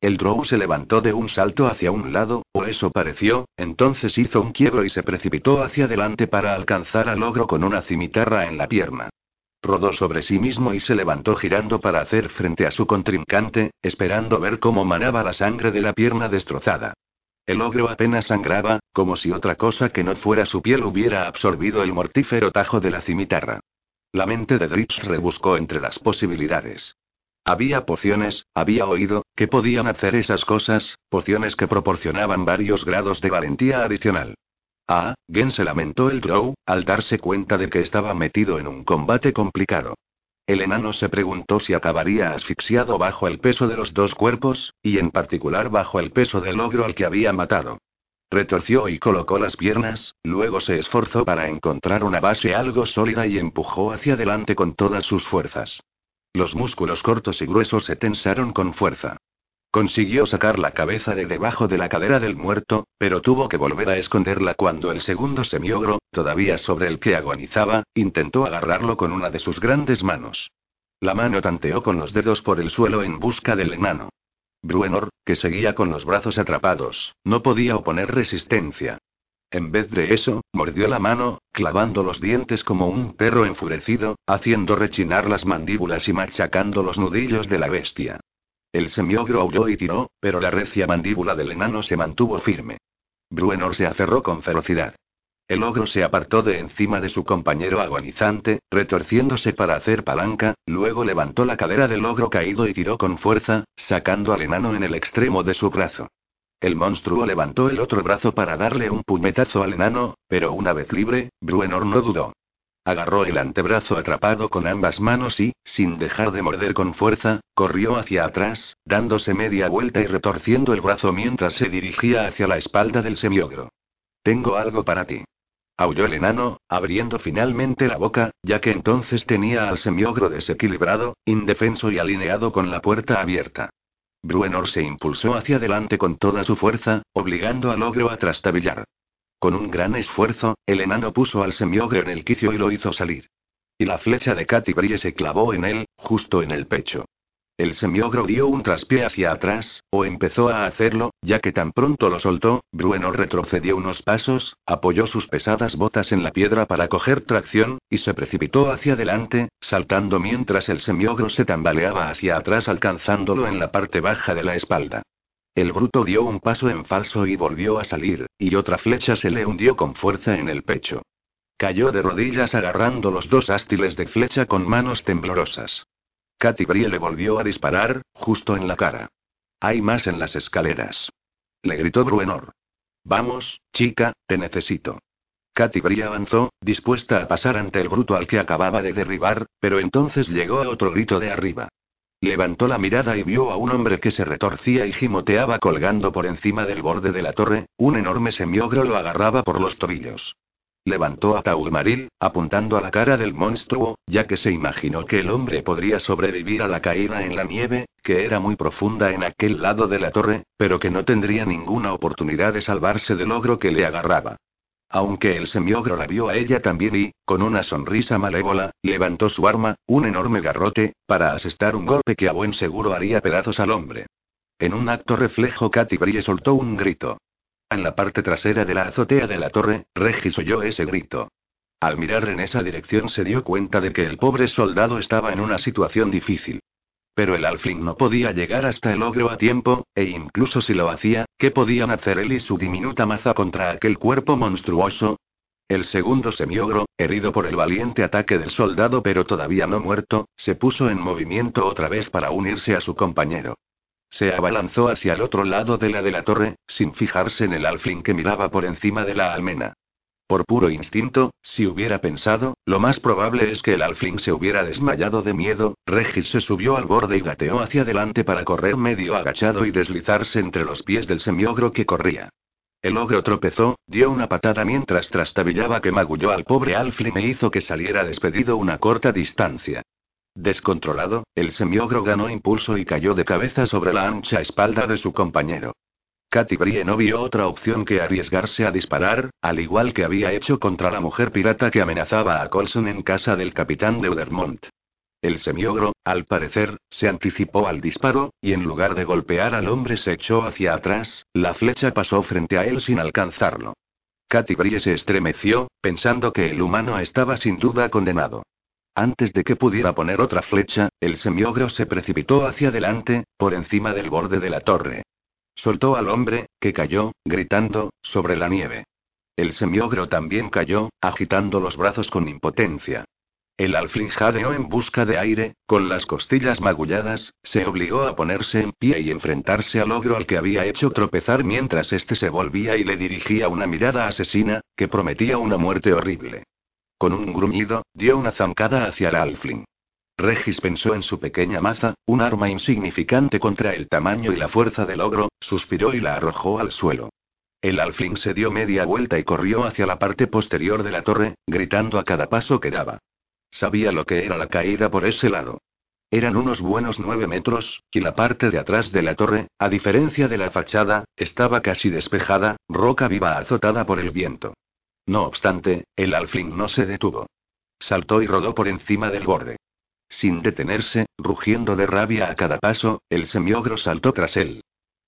El Drow se levantó de un salto hacia un lado, o eso pareció, entonces hizo un quiebro y se precipitó hacia adelante para alcanzar al ogro con una cimitarra en la pierna. Rodó sobre sí mismo y se levantó girando para hacer frente a su contrincante, esperando ver cómo manaba la sangre de la pierna destrozada. El ogro apenas sangraba, como si otra cosa que no fuera su piel hubiera absorbido el mortífero tajo de la cimitarra. La mente de Dritz rebuscó entre las posibilidades. Había pociones, había oído, que podían hacer esas cosas, pociones que proporcionaban varios grados de valentía adicional. Ah, Gen se lamentó el Drow, al darse cuenta de que estaba metido en un combate complicado. El enano se preguntó si acabaría asfixiado bajo el peso de los dos cuerpos, y en particular bajo el peso del ogro al que había matado. Retorció y colocó las piernas, luego se esforzó para encontrar una base algo sólida y empujó hacia adelante con todas sus fuerzas. Los músculos cortos y gruesos se tensaron con fuerza. Consiguió sacar la cabeza de debajo de la cadera del muerto, pero tuvo que volver a esconderla cuando el segundo semiogro, todavía sobre el que agonizaba, intentó agarrarlo con una de sus grandes manos. La mano tanteó con los dedos por el suelo en busca del enano. Bruenor, que seguía con los brazos atrapados, no podía oponer resistencia. En vez de eso, mordió la mano, clavando los dientes como un perro enfurecido, haciendo rechinar las mandíbulas y machacando los nudillos de la bestia. El semiogro aulló y tiró, pero la recia mandíbula del enano se mantuvo firme. Bruenor se aferró con ferocidad. El ogro se apartó de encima de su compañero agonizante, retorciéndose para hacer palanca, luego levantó la cadera del ogro caído y tiró con fuerza, sacando al enano en el extremo de su brazo. El monstruo levantó el otro brazo para darle un puñetazo al enano, pero una vez libre, Bruenor no dudó. Agarró el antebrazo atrapado con ambas manos y, sin dejar de morder con fuerza, corrió hacia atrás, dándose media vuelta y retorciendo el brazo mientras se dirigía hacia la espalda del semiogro. Tengo algo para ti. Aulló el enano, abriendo finalmente la boca, ya que entonces tenía al semiogro desequilibrado, indefenso y alineado con la puerta abierta. Bruenor se impulsó hacia adelante con toda su fuerza, obligando al ogro a trastabillar. Con un gran esfuerzo, el enano puso al semiogro en el quicio y lo hizo salir. Y la flecha de Katy se clavó en él, justo en el pecho. El semiogro dio un traspié hacia atrás, o empezó a hacerlo, ya que tan pronto lo soltó, Brueno retrocedió unos pasos, apoyó sus pesadas botas en la piedra para coger tracción, y se precipitó hacia adelante, saltando mientras el semiogro se tambaleaba hacia atrás alcanzándolo en la parte baja de la espalda. El bruto dio un paso en falso y volvió a salir, y otra flecha se le hundió con fuerza en el pecho. Cayó de rodillas agarrando los dos ástiles de flecha con manos temblorosas. Katy Brie le volvió a disparar, justo en la cara. Hay más en las escaleras. Le gritó Bruenor. Vamos, chica, te necesito. Katy avanzó, dispuesta a pasar ante el bruto al que acababa de derribar, pero entonces llegó a otro grito de arriba. Levantó la mirada y vio a un hombre que se retorcía y gimoteaba colgando por encima del borde de la torre, un enorme semiogro lo agarraba por los tobillos. Levantó a Taumaril, apuntando a la cara del monstruo, ya que se imaginó que el hombre podría sobrevivir a la caída en la nieve, que era muy profunda en aquel lado de la torre, pero que no tendría ninguna oportunidad de salvarse del ogro que le agarraba. Aunque el semiogro la vio a ella también y, con una sonrisa malévola, levantó su arma, un enorme garrote, para asestar un golpe que a buen seguro haría pedazos al hombre. En un acto reflejo, Katy Brie soltó un grito. En la parte trasera de la azotea de la torre, Regis oyó ese grito. Al mirar en esa dirección se dio cuenta de que el pobre soldado estaba en una situación difícil. Pero el alfling no podía llegar hasta el ogro a tiempo, e incluso si lo hacía, ¿qué podían hacer él y su diminuta maza contra aquel cuerpo monstruoso? El segundo semiogro, herido por el valiente ataque del soldado pero todavía no muerto, se puso en movimiento otra vez para unirse a su compañero. Se abalanzó hacia el otro lado de la de la torre, sin fijarse en el alfling que miraba por encima de la almena. Por puro instinto, si hubiera pensado, lo más probable es que el alfling se hubiera desmayado de miedo, Regis se subió al borde y gateó hacia adelante para correr medio agachado y deslizarse entre los pies del semiogro que corría. El ogro tropezó, dio una patada mientras trastabillaba que magulló al pobre alfling e hizo que saliera despedido una corta distancia. Descontrolado, el semiogro ganó impulso y cayó de cabeza sobre la ancha espalda de su compañero. Katy Brie no vio otra opción que arriesgarse a disparar, al igual que había hecho contra la mujer pirata que amenazaba a Colson en casa del capitán de Udermont. El semiogro, al parecer, se anticipó al disparo, y en lugar de golpear al hombre se echó hacia atrás, la flecha pasó frente a él sin alcanzarlo. Katy Brie se estremeció, pensando que el humano estaba sin duda condenado. Antes de que pudiera poner otra flecha, el semiogro se precipitó hacia adelante, por encima del borde de la torre. Soltó al hombre, que cayó, gritando, sobre la nieve. El semiogro también cayó, agitando los brazos con impotencia. El alfling jadeó en busca de aire, con las costillas magulladas, se obligó a ponerse en pie y enfrentarse al ogro al que había hecho tropezar mientras éste se volvía y le dirigía una mirada asesina, que prometía una muerte horrible. Con un gruñido, dio una zancada hacia el alfling. Regis pensó en su pequeña maza, un arma insignificante contra el tamaño y la fuerza del ogro, suspiró y la arrojó al suelo. El alfling se dio media vuelta y corrió hacia la parte posterior de la torre, gritando a cada paso que daba. Sabía lo que era la caída por ese lado. Eran unos buenos nueve metros, y la parte de atrás de la torre, a diferencia de la fachada, estaba casi despejada, roca viva azotada por el viento. No obstante, el alfling no se detuvo. Saltó y rodó por encima del borde. Sin detenerse, rugiendo de rabia a cada paso, el semiogro saltó tras él.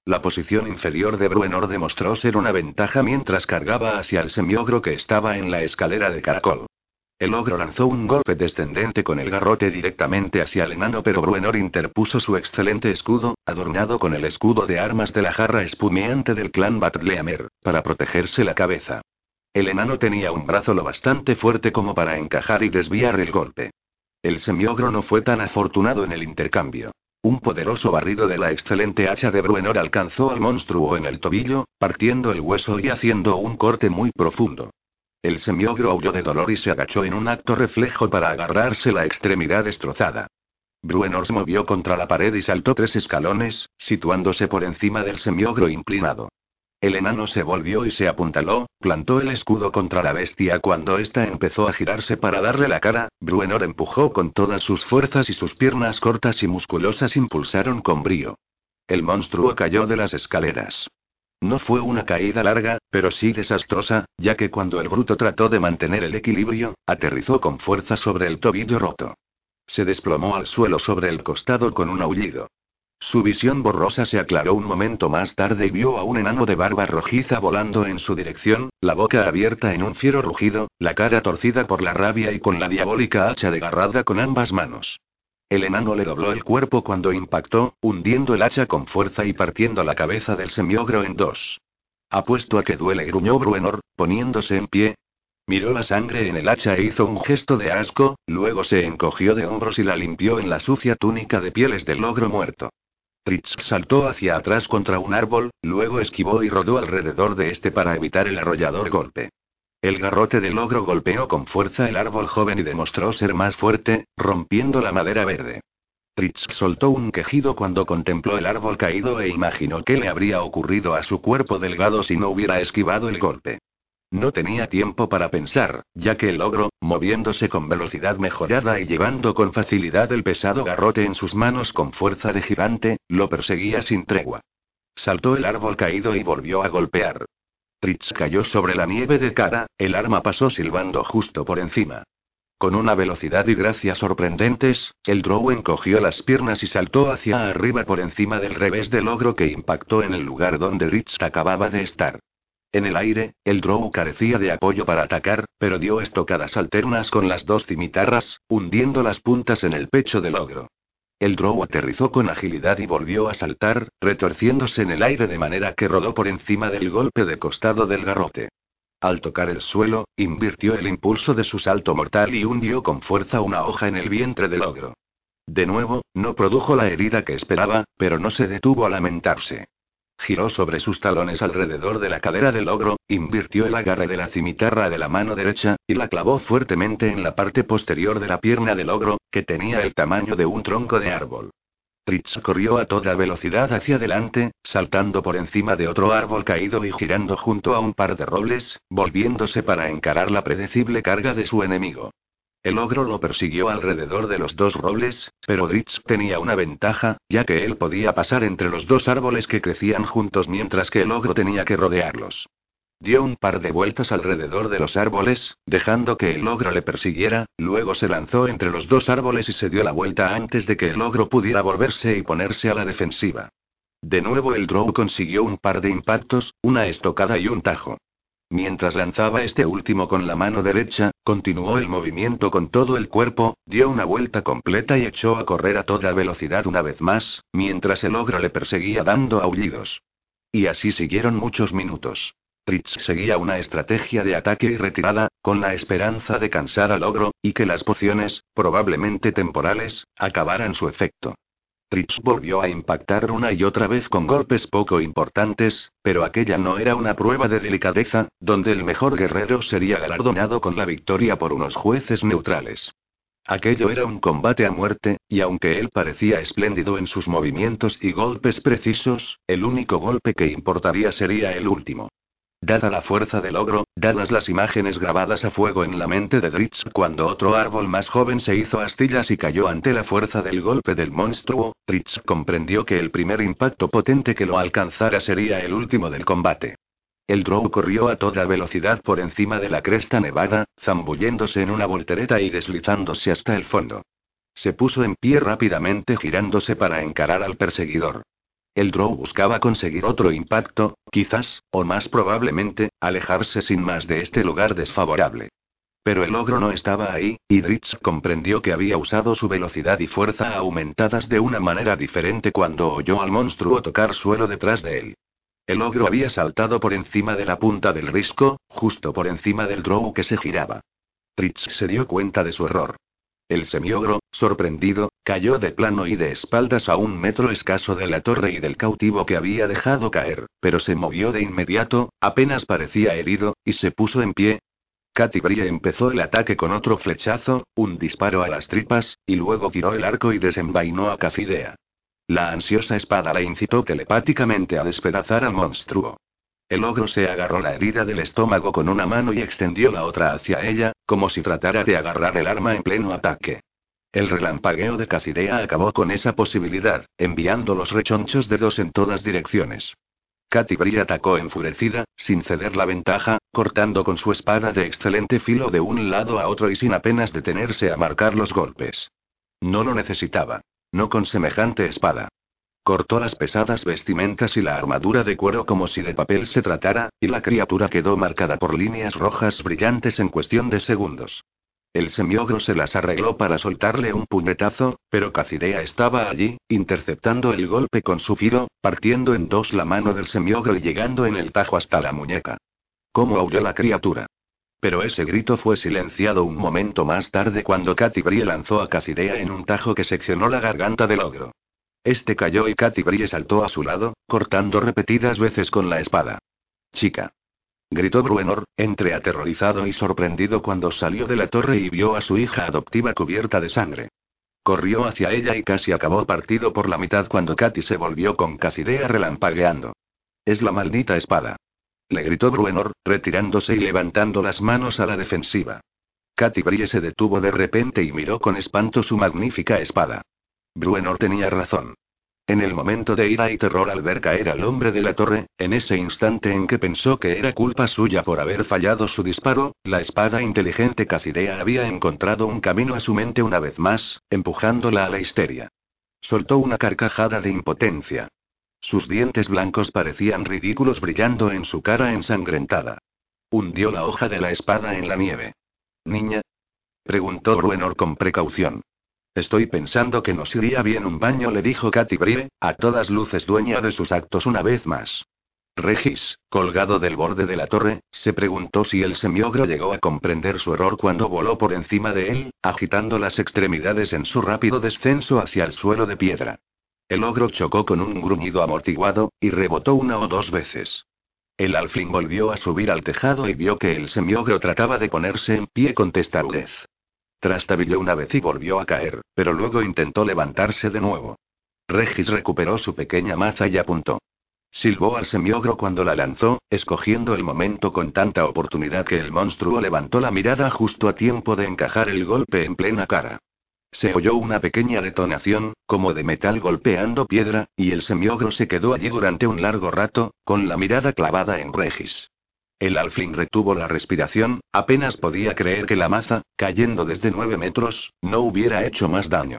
La posición inferior de Bruenor demostró ser una ventaja mientras cargaba hacia el semiogro que estaba en la escalera de caracol. El ogro lanzó un golpe descendente con el garrote directamente hacia el enano, pero Bruenor interpuso su excelente escudo, adornado con el escudo de armas de la jarra espumeante del clan Batleamer, para protegerse la cabeza. El enano tenía un brazo lo bastante fuerte como para encajar y desviar el golpe. El semiogro no fue tan afortunado en el intercambio. Un poderoso barrido de la excelente hacha de Bruenor alcanzó al monstruo en el tobillo, partiendo el hueso y haciendo un corte muy profundo. El semiogro aulló de dolor y se agachó en un acto reflejo para agarrarse la extremidad destrozada. Bruenor se movió contra la pared y saltó tres escalones, situándose por encima del semiogro inclinado. El enano se volvió y se apuntaló, plantó el escudo contra la bestia cuando ésta empezó a girarse para darle la cara, Bruenor empujó con todas sus fuerzas y sus piernas cortas y musculosas impulsaron con brío. El monstruo cayó de las escaleras. No fue una caída larga, pero sí desastrosa, ya que cuando el bruto trató de mantener el equilibrio, aterrizó con fuerza sobre el tobillo roto. Se desplomó al suelo sobre el costado con un aullido. Su visión borrosa se aclaró un momento más tarde y vio a un enano de barba rojiza volando en su dirección, la boca abierta en un fiero rugido, la cara torcida por la rabia y con la diabólica hacha desgarrada con ambas manos. El enano le dobló el cuerpo cuando impactó, hundiendo el hacha con fuerza y partiendo la cabeza del semiogro en dos. Apuesto a que duele, gruñó Bruenor, poniéndose en pie. Miró la sangre en el hacha e hizo un gesto de asco, luego se encogió de hombros y la limpió en la sucia túnica de pieles del ogro muerto. Tritz saltó hacia atrás contra un árbol, luego esquivó y rodó alrededor de este para evitar el arrollador golpe. El garrote del ogro golpeó con fuerza el árbol joven y demostró ser más fuerte, rompiendo la madera verde. Tritz soltó un quejido cuando contempló el árbol caído e imaginó qué le habría ocurrido a su cuerpo delgado si no hubiera esquivado el golpe. No tenía tiempo para pensar, ya que el ogro, moviéndose con velocidad mejorada y llevando con facilidad el pesado garrote en sus manos con fuerza de gigante, lo perseguía sin tregua. Saltó el árbol caído y volvió a golpear. Tritz cayó sobre la nieve de cara, el arma pasó silbando justo por encima. Con una velocidad y gracia sorprendentes, el Drow encogió las piernas y saltó hacia arriba por encima del revés del ogro que impactó en el lugar donde Tritz acababa de estar. En el aire, el Drow carecía de apoyo para atacar, pero dio estocadas alternas con las dos cimitarras, hundiendo las puntas en el pecho del ogro. El Drow aterrizó con agilidad y volvió a saltar, retorciéndose en el aire de manera que rodó por encima del golpe de costado del garrote. Al tocar el suelo, invirtió el impulso de su salto mortal y hundió con fuerza una hoja en el vientre del ogro. De nuevo, no produjo la herida que esperaba, pero no se detuvo a lamentarse. Giró sobre sus talones alrededor de la cadera del ogro, invirtió el agarre de la cimitarra de la mano derecha, y la clavó fuertemente en la parte posterior de la pierna del ogro, que tenía el tamaño de un tronco de árbol. Tritz corrió a toda velocidad hacia adelante, saltando por encima de otro árbol caído y girando junto a un par de robles, volviéndose para encarar la predecible carga de su enemigo. El ogro lo persiguió alrededor de los dos robles, pero Dritz tenía una ventaja, ya que él podía pasar entre los dos árboles que crecían juntos mientras que el ogro tenía que rodearlos. Dio un par de vueltas alrededor de los árboles, dejando que el ogro le persiguiera, luego se lanzó entre los dos árboles y se dio la vuelta antes de que el ogro pudiera volverse y ponerse a la defensiva. De nuevo el Drow consiguió un par de impactos, una estocada y un tajo. Mientras lanzaba este último con la mano derecha, continuó el movimiento con todo el cuerpo, dio una vuelta completa y echó a correr a toda velocidad una vez más, mientras el ogro le perseguía dando aullidos. Y así siguieron muchos minutos. Tritz seguía una estrategia de ataque y retirada, con la esperanza de cansar al ogro, y que las pociones, probablemente temporales, acabaran su efecto. Tritz volvió a impactar una y otra vez con golpes poco importantes, pero aquella no era una prueba de delicadeza, donde el mejor guerrero sería galardonado con la victoria por unos jueces neutrales. Aquello era un combate a muerte, y aunque él parecía espléndido en sus movimientos y golpes precisos, el único golpe que importaría sería el último. Dada la fuerza del ogro, dadas las imágenes grabadas a fuego en la mente de Dritz cuando otro árbol más joven se hizo astillas y cayó ante la fuerza del golpe del monstruo, Dritz comprendió que el primer impacto potente que lo alcanzara sería el último del combate. El Drow corrió a toda velocidad por encima de la cresta nevada, zambulléndose en una voltereta y deslizándose hasta el fondo. Se puso en pie rápidamente girándose para encarar al perseguidor. El Drow buscaba conseguir otro impacto, quizás, o más probablemente, alejarse sin más de este lugar desfavorable. Pero el ogro no estaba ahí, y Dritz comprendió que había usado su velocidad y fuerza aumentadas de una manera diferente cuando oyó al monstruo tocar suelo detrás de él. El ogro había saltado por encima de la punta del risco, justo por encima del drow que se giraba. Dritz se dio cuenta de su error. El semiogro, sorprendido, cayó de plano y de espaldas a un metro escaso de la torre y del cautivo que había dejado caer, pero se movió de inmediato, apenas parecía herido, y se puso en pie. Katy Brie empezó el ataque con otro flechazo, un disparo a las tripas, y luego tiró el arco y desenvainó a Cafidea. La ansiosa espada la incitó telepáticamente a despedazar al monstruo. El ogro se agarró la herida del estómago con una mano y extendió la otra hacia ella, como si tratara de agarrar el arma en pleno ataque. El relampagueo de Cacidea acabó con esa posibilidad, enviando los rechonchos de dos en todas direcciones. Katy Brie atacó enfurecida, sin ceder la ventaja, cortando con su espada de excelente filo de un lado a otro y sin apenas detenerse a marcar los golpes. No lo necesitaba. No con semejante espada. Cortó las pesadas vestimentas y la armadura de cuero como si de papel se tratara, y la criatura quedó marcada por líneas rojas brillantes en cuestión de segundos. El semiogro se las arregló para soltarle un puñetazo, pero Cacidea estaba allí, interceptando el golpe con su filo, partiendo en dos la mano del semiogro y llegando en el tajo hasta la muñeca. ¿Cómo aulló la criatura? Pero ese grito fue silenciado un momento más tarde cuando Katy Brie lanzó a Cacidea en un tajo que seccionó la garganta del ogro. Este cayó y Katy Brie saltó a su lado, cortando repetidas veces con la espada. Chica. Gritó Bruenor, entre aterrorizado y sorprendido cuando salió de la torre y vio a su hija adoptiva cubierta de sangre. Corrió hacia ella y casi acabó partido por la mitad cuando Katy se volvió con Cacidea relampagueando. Es la maldita espada. Le gritó Bruenor, retirándose y levantando las manos a la defensiva. Katy Brie se detuvo de repente y miró con espanto su magnífica espada. Bruenor tenía razón. En el momento de ira y terror al ver caer al hombre de la torre, en ese instante en que pensó que era culpa suya por haber fallado su disparo, la espada inteligente Cacidea había encontrado un camino a su mente una vez más, empujándola a la histeria. Soltó una carcajada de impotencia. Sus dientes blancos parecían ridículos brillando en su cara ensangrentada. Hundió la hoja de la espada en la nieve. Niña. Preguntó Bruenor con precaución. Estoy pensando que nos iría bien un baño, le dijo Katy Brie, a todas luces dueña de sus actos una vez más. Regis, colgado del borde de la torre, se preguntó si el semiogro llegó a comprender su error cuando voló por encima de él, agitando las extremidades en su rápido descenso hacia el suelo de piedra. El ogro chocó con un gruñido amortiguado, y rebotó una o dos veces. El alfling volvió a subir al tejado y vio que el semiogro trataba de ponerse en pie con testarudez. Trastabilló una vez y volvió a caer, pero luego intentó levantarse de nuevo. Regis recuperó su pequeña maza y apuntó. Silbó al semiogro cuando la lanzó, escogiendo el momento con tanta oportunidad que el monstruo levantó la mirada justo a tiempo de encajar el golpe en plena cara. Se oyó una pequeña detonación, como de metal golpeando piedra, y el semiogro se quedó allí durante un largo rato, con la mirada clavada en Regis. El alfling retuvo la respiración, apenas podía creer que la maza, cayendo desde nueve metros, no hubiera hecho más daño.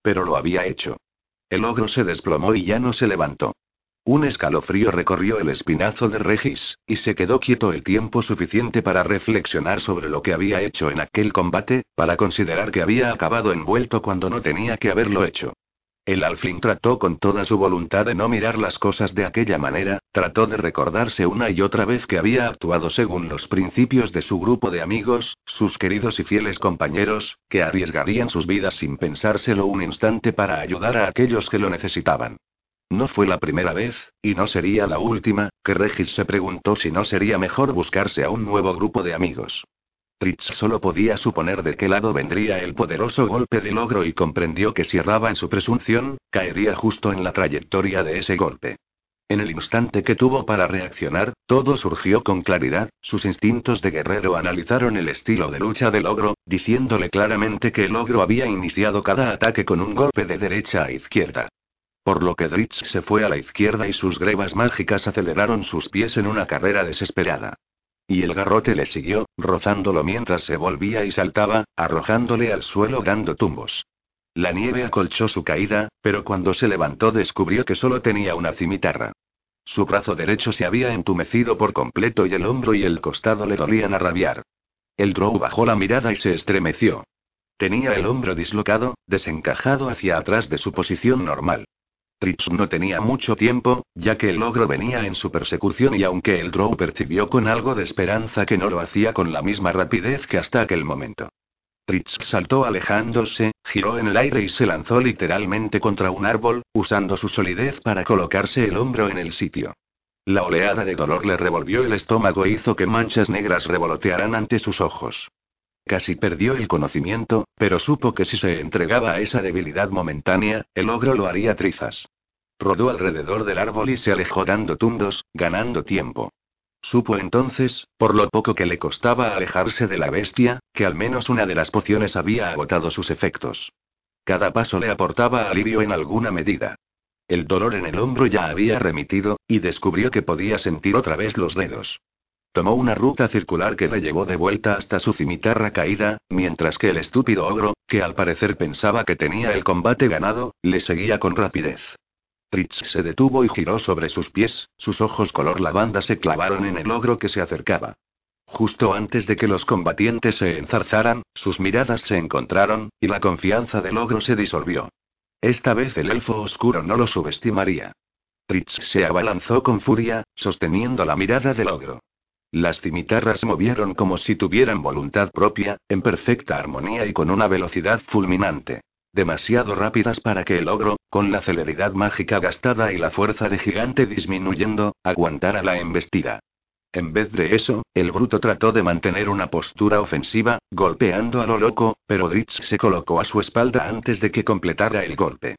Pero lo había hecho. El ogro se desplomó y ya no se levantó. Un escalofrío recorrió el espinazo de Regis, y se quedó quieto el tiempo suficiente para reflexionar sobre lo que había hecho en aquel combate, para considerar que había acabado envuelto cuando no tenía que haberlo hecho. El alfling trató con toda su voluntad de no mirar las cosas de aquella manera, trató de recordarse una y otra vez que había actuado según los principios de su grupo de amigos, sus queridos y fieles compañeros, que arriesgarían sus vidas sin pensárselo un instante para ayudar a aquellos que lo necesitaban. No fue la primera vez, y no sería la última, que Regis se preguntó si no sería mejor buscarse a un nuevo grupo de amigos. Fritz solo podía suponer de qué lado vendría el poderoso golpe del ogro y comprendió que si erraba en su presunción, caería justo en la trayectoria de ese golpe. En el instante que tuvo para reaccionar, todo surgió con claridad, sus instintos de guerrero analizaron el estilo de lucha del ogro, diciéndole claramente que el ogro había iniciado cada ataque con un golpe de derecha a izquierda. Por lo que Dritz se fue a la izquierda y sus grebas mágicas aceleraron sus pies en una carrera desesperada. Y el garrote le siguió, rozándolo mientras se volvía y saltaba, arrojándole al suelo dando tumbos. La nieve acolchó su caída, pero cuando se levantó descubrió que solo tenía una cimitarra. Su brazo derecho se había entumecido por completo y el hombro y el costado le dolían a rabiar. El drow bajó la mirada y se estremeció. Tenía el hombro dislocado, desencajado hacia atrás de su posición normal. Tritz no tenía mucho tiempo, ya que el ogro venía en su persecución y aunque el Drow percibió con algo de esperanza que no lo hacía con la misma rapidez que hasta aquel momento. Tritz saltó alejándose, giró en el aire y se lanzó literalmente contra un árbol, usando su solidez para colocarse el hombro en el sitio. La oleada de dolor le revolvió el estómago e hizo que manchas negras revolotearan ante sus ojos. Casi perdió el conocimiento, pero supo que si se entregaba a esa debilidad momentánea, el ogro lo haría trizas. Rodó alrededor del árbol y se alejó dando tundos, ganando tiempo. Supo entonces, por lo poco que le costaba alejarse de la bestia, que al menos una de las pociones había agotado sus efectos. Cada paso le aportaba alivio en alguna medida. El dolor en el hombro ya había remitido, y descubrió que podía sentir otra vez los dedos. Tomó una ruta circular que le llevó de vuelta hasta su cimitarra caída, mientras que el estúpido ogro, que al parecer pensaba que tenía el combate ganado, le seguía con rapidez. Fritz se detuvo y giró sobre sus pies, sus ojos color lavanda se clavaron en el ogro que se acercaba. Justo antes de que los combatientes se enzarzaran, sus miradas se encontraron, y la confianza del ogro se disolvió. Esta vez el elfo oscuro no lo subestimaría. Fritz se abalanzó con furia, sosteniendo la mirada del ogro. Las cimitarras se movieron como si tuvieran voluntad propia, en perfecta armonía y con una velocidad fulminante. demasiado rápidas para que el ogro, con la celeridad mágica gastada y la fuerza de gigante disminuyendo, aguantara la embestida. En vez de eso, el bruto trató de mantener una postura ofensiva, golpeando a lo loco, pero Dritz se colocó a su espalda antes de que completara el golpe.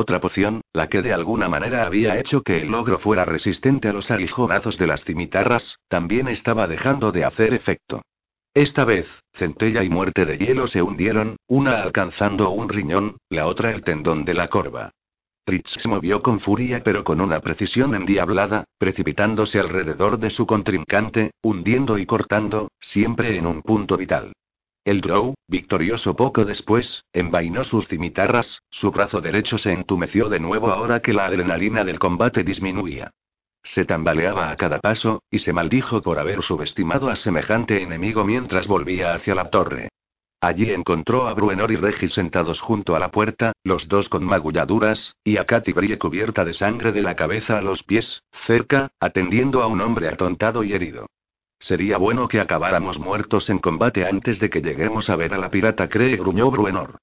Otra poción, la que de alguna manera había hecho que el ogro fuera resistente a los aguijonazos de las cimitarras, también estaba dejando de hacer efecto. Esta vez, centella y muerte de hielo se hundieron, una alcanzando un riñón, la otra el tendón de la corva. Fritz se movió con furia pero con una precisión endiablada, precipitándose alrededor de su contrincante, hundiendo y cortando, siempre en un punto vital. El Drow, victorioso poco después, envainó sus cimitarras, su brazo derecho se entumeció de nuevo ahora que la adrenalina del combate disminuía. Se tambaleaba a cada paso, y se maldijo por haber subestimado a semejante enemigo mientras volvía hacia la torre. Allí encontró a Bruenor y Regis sentados junto a la puerta, los dos con magulladuras, y a Katy Brie cubierta de sangre de la cabeza a los pies, cerca, atendiendo a un hombre atontado y herido. Sería bueno que acabáramos muertos en combate antes de que lleguemos a ver a la pirata, cree gruñó Bruenor.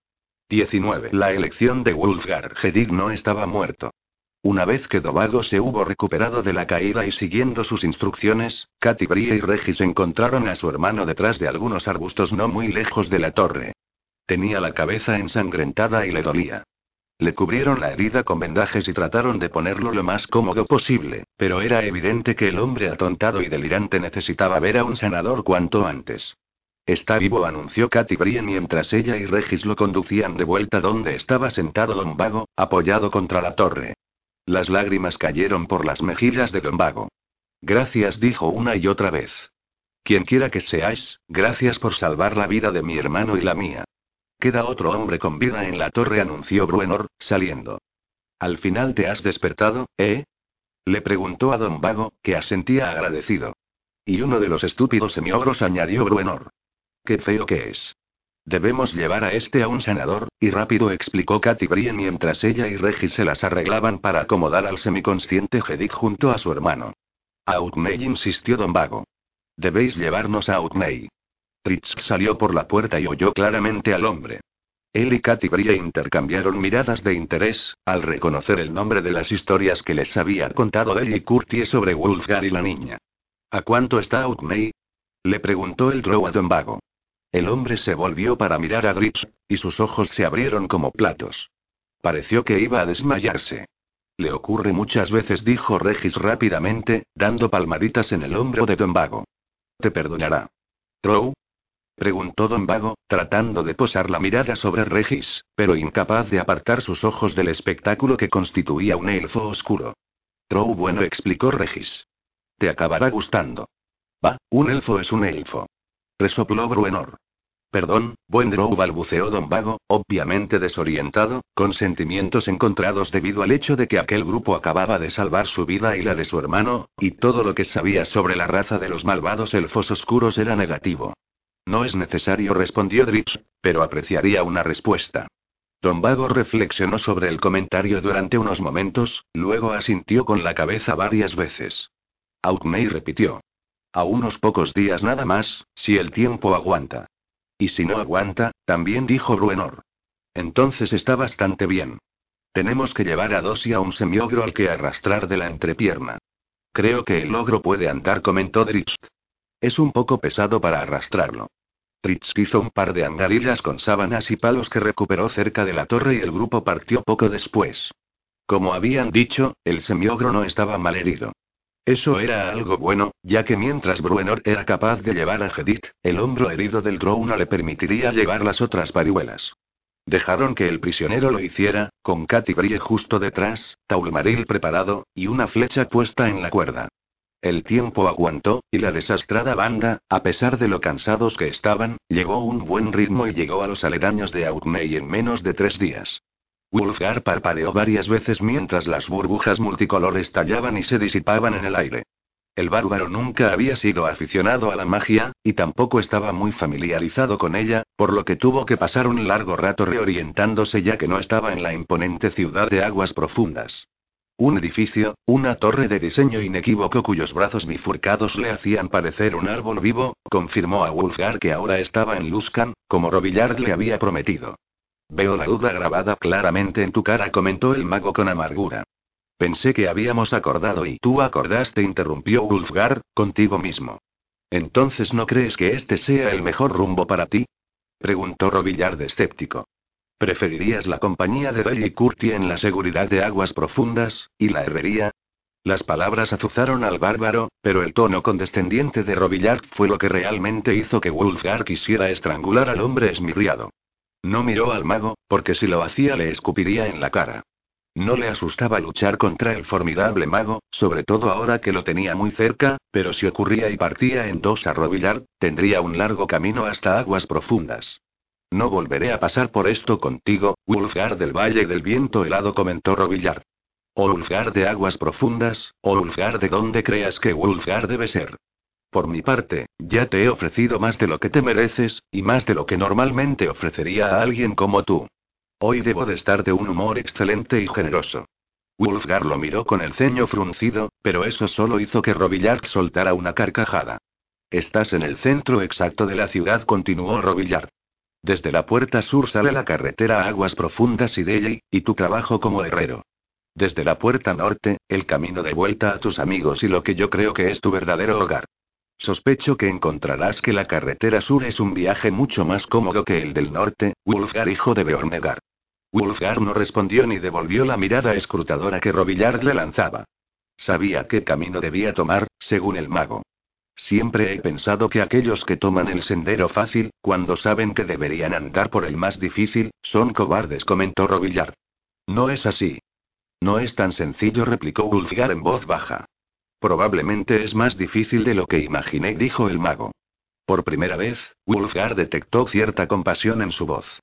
19. La elección de Wulfgar Hedig no estaba muerto. Una vez que Dovago se hubo recuperado de la caída y siguiendo sus instrucciones, Katy y Regis encontraron a su hermano detrás de algunos arbustos no muy lejos de la torre. Tenía la cabeza ensangrentada y le dolía. Le cubrieron la herida con vendajes y trataron de ponerlo lo más cómodo posible, pero era evidente que el hombre atontado y delirante necesitaba ver a un sanador cuanto antes. Está vivo, anunció Katy Brie mientras ella y Regis lo conducían de vuelta donde estaba sentado Lombago, apoyado contra la torre. Las lágrimas cayeron por las mejillas de Don Vago. Gracias, dijo una y otra vez. Quien quiera que seáis, gracias por salvar la vida de mi hermano y la mía. Queda otro hombre con vida en la torre, anunció Bruenor, saliendo. Al final te has despertado, ¿eh? Le preguntó a Don Vago, que asentía agradecido. Y uno de los estúpidos semiogros añadió Bruenor. Qué feo que es. Debemos llevar a este a un sanador, y rápido explicó Katy Brie mientras ella y Regis se las arreglaban para acomodar al semiconsciente Hedith junto a su hermano. Outmay insistió Don Vago. Debéis llevarnos a Outmay. Fritz salió por la puerta y oyó claramente al hombre. Él y Katy Brie intercambiaron miradas de interés, al reconocer el nombre de las historias que les había contado Deli Curtie sobre Wolfgar y la niña. ¿A cuánto está Outmay? Le preguntó el Drow a Don Vago. El hombre se volvió para mirar a Dritz, y sus ojos se abrieron como platos. Pareció que iba a desmayarse. Le ocurre muchas veces, dijo Regis rápidamente, dando palmaditas en el hombro de Don Vago. Te perdonará. ¿Trow? Preguntó Don Vago, tratando de posar la mirada sobre Regis, pero incapaz de apartar sus ojos del espectáculo que constituía un elfo oscuro. Trow bueno, explicó Regis. Te acabará gustando. Va, un elfo es un elfo. Resopló Bruenor. Perdón, buen Drow balbuceó Don Vago, obviamente desorientado, con sentimientos encontrados debido al hecho de que aquel grupo acababa de salvar su vida y la de su hermano, y todo lo que sabía sobre la raza de los malvados elfos oscuros era negativo. No es necesario, respondió Dritz, pero apreciaría una respuesta. Don Vago reflexionó sobre el comentario durante unos momentos, luego asintió con la cabeza varias veces. Outmay repitió. A unos pocos días nada más, si el tiempo aguanta. Y si no aguanta, también dijo Bruenor. Entonces está bastante bien. Tenemos que llevar a dos y a un semiogro al que arrastrar de la entrepierna. Creo que el ogro puede andar, comentó Dritz. Es un poco pesado para arrastrarlo. Dritz hizo un par de angarillas con sábanas y palos que recuperó cerca de la torre y el grupo partió poco después. Como habían dicho, el semiogro no estaba mal herido. Eso era algo bueno, ya que mientras Bruenor era capaz de llevar a Hedith, el hombro herido del Drow no le permitiría llevar las otras parihuelas. Dejaron que el prisionero lo hiciera, con Katy Brie justo detrás, Taulmaril preparado, y una flecha puesta en la cuerda. El tiempo aguantó, y la desastrada banda, a pesar de lo cansados que estaban, llegó un buen ritmo y llegó a los aledaños de Outmay en menos de tres días. Wulfgar parpadeó varias veces mientras las burbujas multicolores tallaban y se disipaban en el aire. El bárbaro nunca había sido aficionado a la magia, y tampoco estaba muy familiarizado con ella, por lo que tuvo que pasar un largo rato reorientándose ya que no estaba en la imponente ciudad de aguas profundas. Un edificio, una torre de diseño inequívoco cuyos brazos bifurcados le hacían parecer un árbol vivo, confirmó a Wulfgar que ahora estaba en Luskan, como Robillard le había prometido. Veo la duda grabada claramente en tu cara, comentó el mago con amargura. Pensé que habíamos acordado y tú acordaste, interrumpió Wulfgar, contigo mismo. Entonces, ¿no crees que este sea el mejor rumbo para ti? preguntó Robillard escéptico. ¿Preferirías la compañía de Rey y Curti en la seguridad de aguas profundas, y la herrería? Las palabras azuzaron al bárbaro, pero el tono condescendiente de Robillard fue lo que realmente hizo que Wulfgar quisiera estrangular al hombre esmirriado. No miró al mago, porque si lo hacía le escupiría en la cara. No le asustaba luchar contra el formidable mago, sobre todo ahora que lo tenía muy cerca, pero si ocurría y partía en dos a Robillard, tendría un largo camino hasta aguas profundas. No volveré a pasar por esto contigo, Wulfgar del Valle del Viento helado comentó Robillard. O Ulfgar de aguas profundas, o Ulfgar de donde creas que Ulfgar debe ser. Por mi parte, ya te he ofrecido más de lo que te mereces, y más de lo que normalmente ofrecería a alguien como tú. Hoy debo de estar de un humor excelente y generoso. Wulfgar lo miró con el ceño fruncido, pero eso solo hizo que Robillard soltara una carcajada. Estás en el centro exacto de la ciudad, continuó Robillard. Desde la puerta sur sale la carretera a aguas profundas y de y tu trabajo como herrero. Desde la puerta norte, el camino de vuelta a tus amigos y lo que yo creo que es tu verdadero hogar. Sospecho que encontrarás que la carretera sur es un viaje mucho más cómodo que el del norte, Wulfgar hijo de Beornegar. Wulfgar no respondió ni devolvió la mirada escrutadora que Robillard le lanzaba. Sabía qué camino debía tomar, según el mago. Siempre he pensado que aquellos que toman el sendero fácil, cuando saben que deberían andar por el más difícil, son cobardes, comentó Robillard. No es así. No es tan sencillo, replicó Wulfgar en voz baja. Probablemente es más difícil de lo que imaginé, dijo el mago. Por primera vez, Wulfgar detectó cierta compasión en su voz.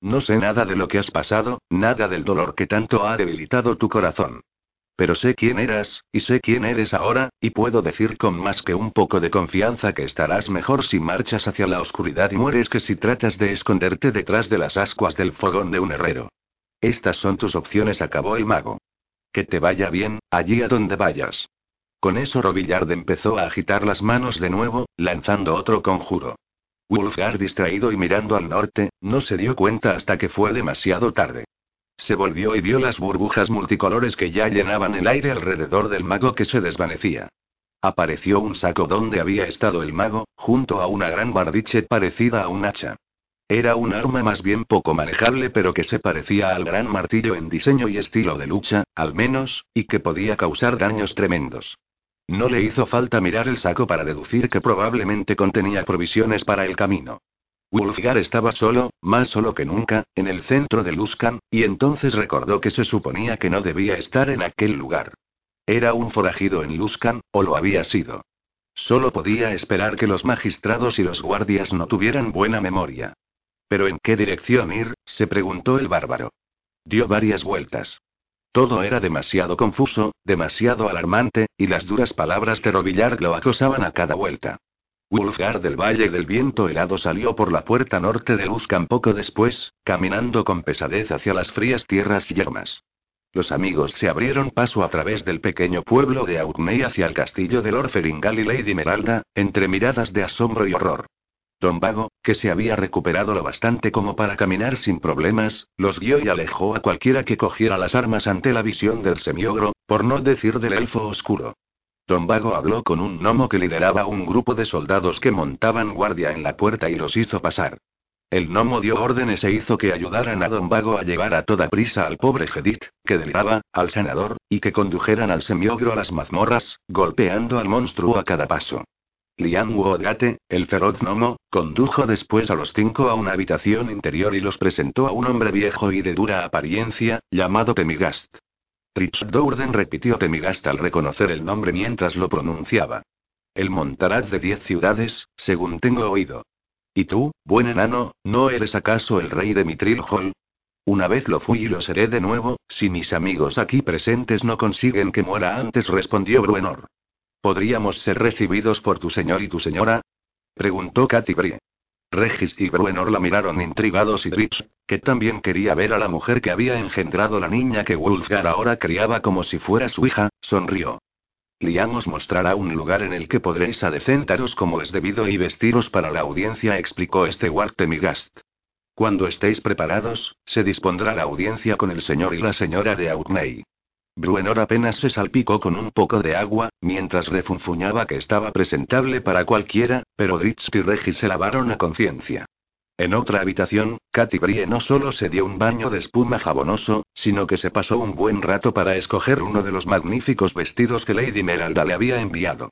No sé nada de lo que has pasado, nada del dolor que tanto ha debilitado tu corazón. Pero sé quién eras, y sé quién eres ahora, y puedo decir con más que un poco de confianza que estarás mejor si marchas hacia la oscuridad y mueres que si tratas de esconderte detrás de las ascuas del fogón de un herrero. Estas son tus opciones, acabó el mago. Que te vaya bien, allí a donde vayas. Con eso Robillard empezó a agitar las manos de nuevo, lanzando otro conjuro. Wulfgar, distraído y mirando al norte, no se dio cuenta hasta que fue demasiado tarde. Se volvió y vio las burbujas multicolores que ya llenaban el aire alrededor del mago que se desvanecía. Apareció un saco donde había estado el mago, junto a una gran bardiche parecida a un hacha. Era un arma más bien poco manejable pero que se parecía al gran martillo en diseño y estilo de lucha, al menos, y que podía causar daños tremendos. No le hizo falta mirar el saco para deducir que probablemente contenía provisiones para el camino. Wulfgar estaba solo, más solo que nunca, en el centro de Luskan, y entonces recordó que se suponía que no debía estar en aquel lugar. Era un forajido en Luskan, o lo había sido. Solo podía esperar que los magistrados y los guardias no tuvieran buena memoria. ¿Pero en qué dirección ir? se preguntó el bárbaro. Dio varias vueltas. Todo era demasiado confuso, demasiado alarmante, y las duras palabras de Robillard lo acosaban a cada vuelta. Wulfgar del Valle del Viento Helado salió por la puerta norte de Luskan poco después, caminando con pesadez hacia las frías tierras yermas. Los amigos se abrieron paso a través del pequeño pueblo de Augmey hacia el castillo de Lord Feringal y Lady Meralda, entre miradas de asombro y horror. Don Vago, que se había recuperado lo bastante como para caminar sin problemas, los guió y alejó a cualquiera que cogiera las armas ante la visión del semiogro, por no decir del elfo oscuro. Don Vago habló con un gnomo que lideraba un grupo de soldados que montaban guardia en la puerta y los hizo pasar. El gnomo dio órdenes e hizo que ayudaran a Don Vago a llevar a toda prisa al pobre Gedit, que deliraba, al senador, y que condujeran al semiogro a las mazmorras, golpeando al monstruo a cada paso. Liam Wodgate, el feroz gnomo, condujo después a los cinco a una habitación interior y los presentó a un hombre viejo y de dura apariencia, llamado Temigast. Trich Dourden repitió Temigast al reconocer el nombre mientras lo pronunciaba. El montaraz de diez ciudades, según tengo oído. ¿Y tú, buen enano, no eres acaso el rey de Mitril Hall? Una vez lo fui y lo seré de nuevo, si mis amigos aquí presentes no consiguen que muera antes, respondió Bruenor. ¿Podríamos ser recibidos por tu señor y tu señora? Preguntó Katy Brie. Regis y Bruenor la miraron intrigados y Dritz, que también quería ver a la mujer que había engendrado la niña que Wulfgar ahora criaba como si fuera su hija, sonrió. Liam os mostrará un lugar en el que podréis adecentaros como es debido y vestiros para la audiencia, explicó este Temigast. Cuando estéis preparados, se dispondrá la audiencia con el señor y la señora de Outney. Bruenor apenas se salpicó con un poco de agua, mientras refunfuñaba que estaba presentable para cualquiera, pero Dritz y Regis se lavaron a conciencia. En otra habitación, Katy Brie no solo se dio un baño de espuma jabonoso, sino que se pasó un buen rato para escoger uno de los magníficos vestidos que Lady Meralda le había enviado.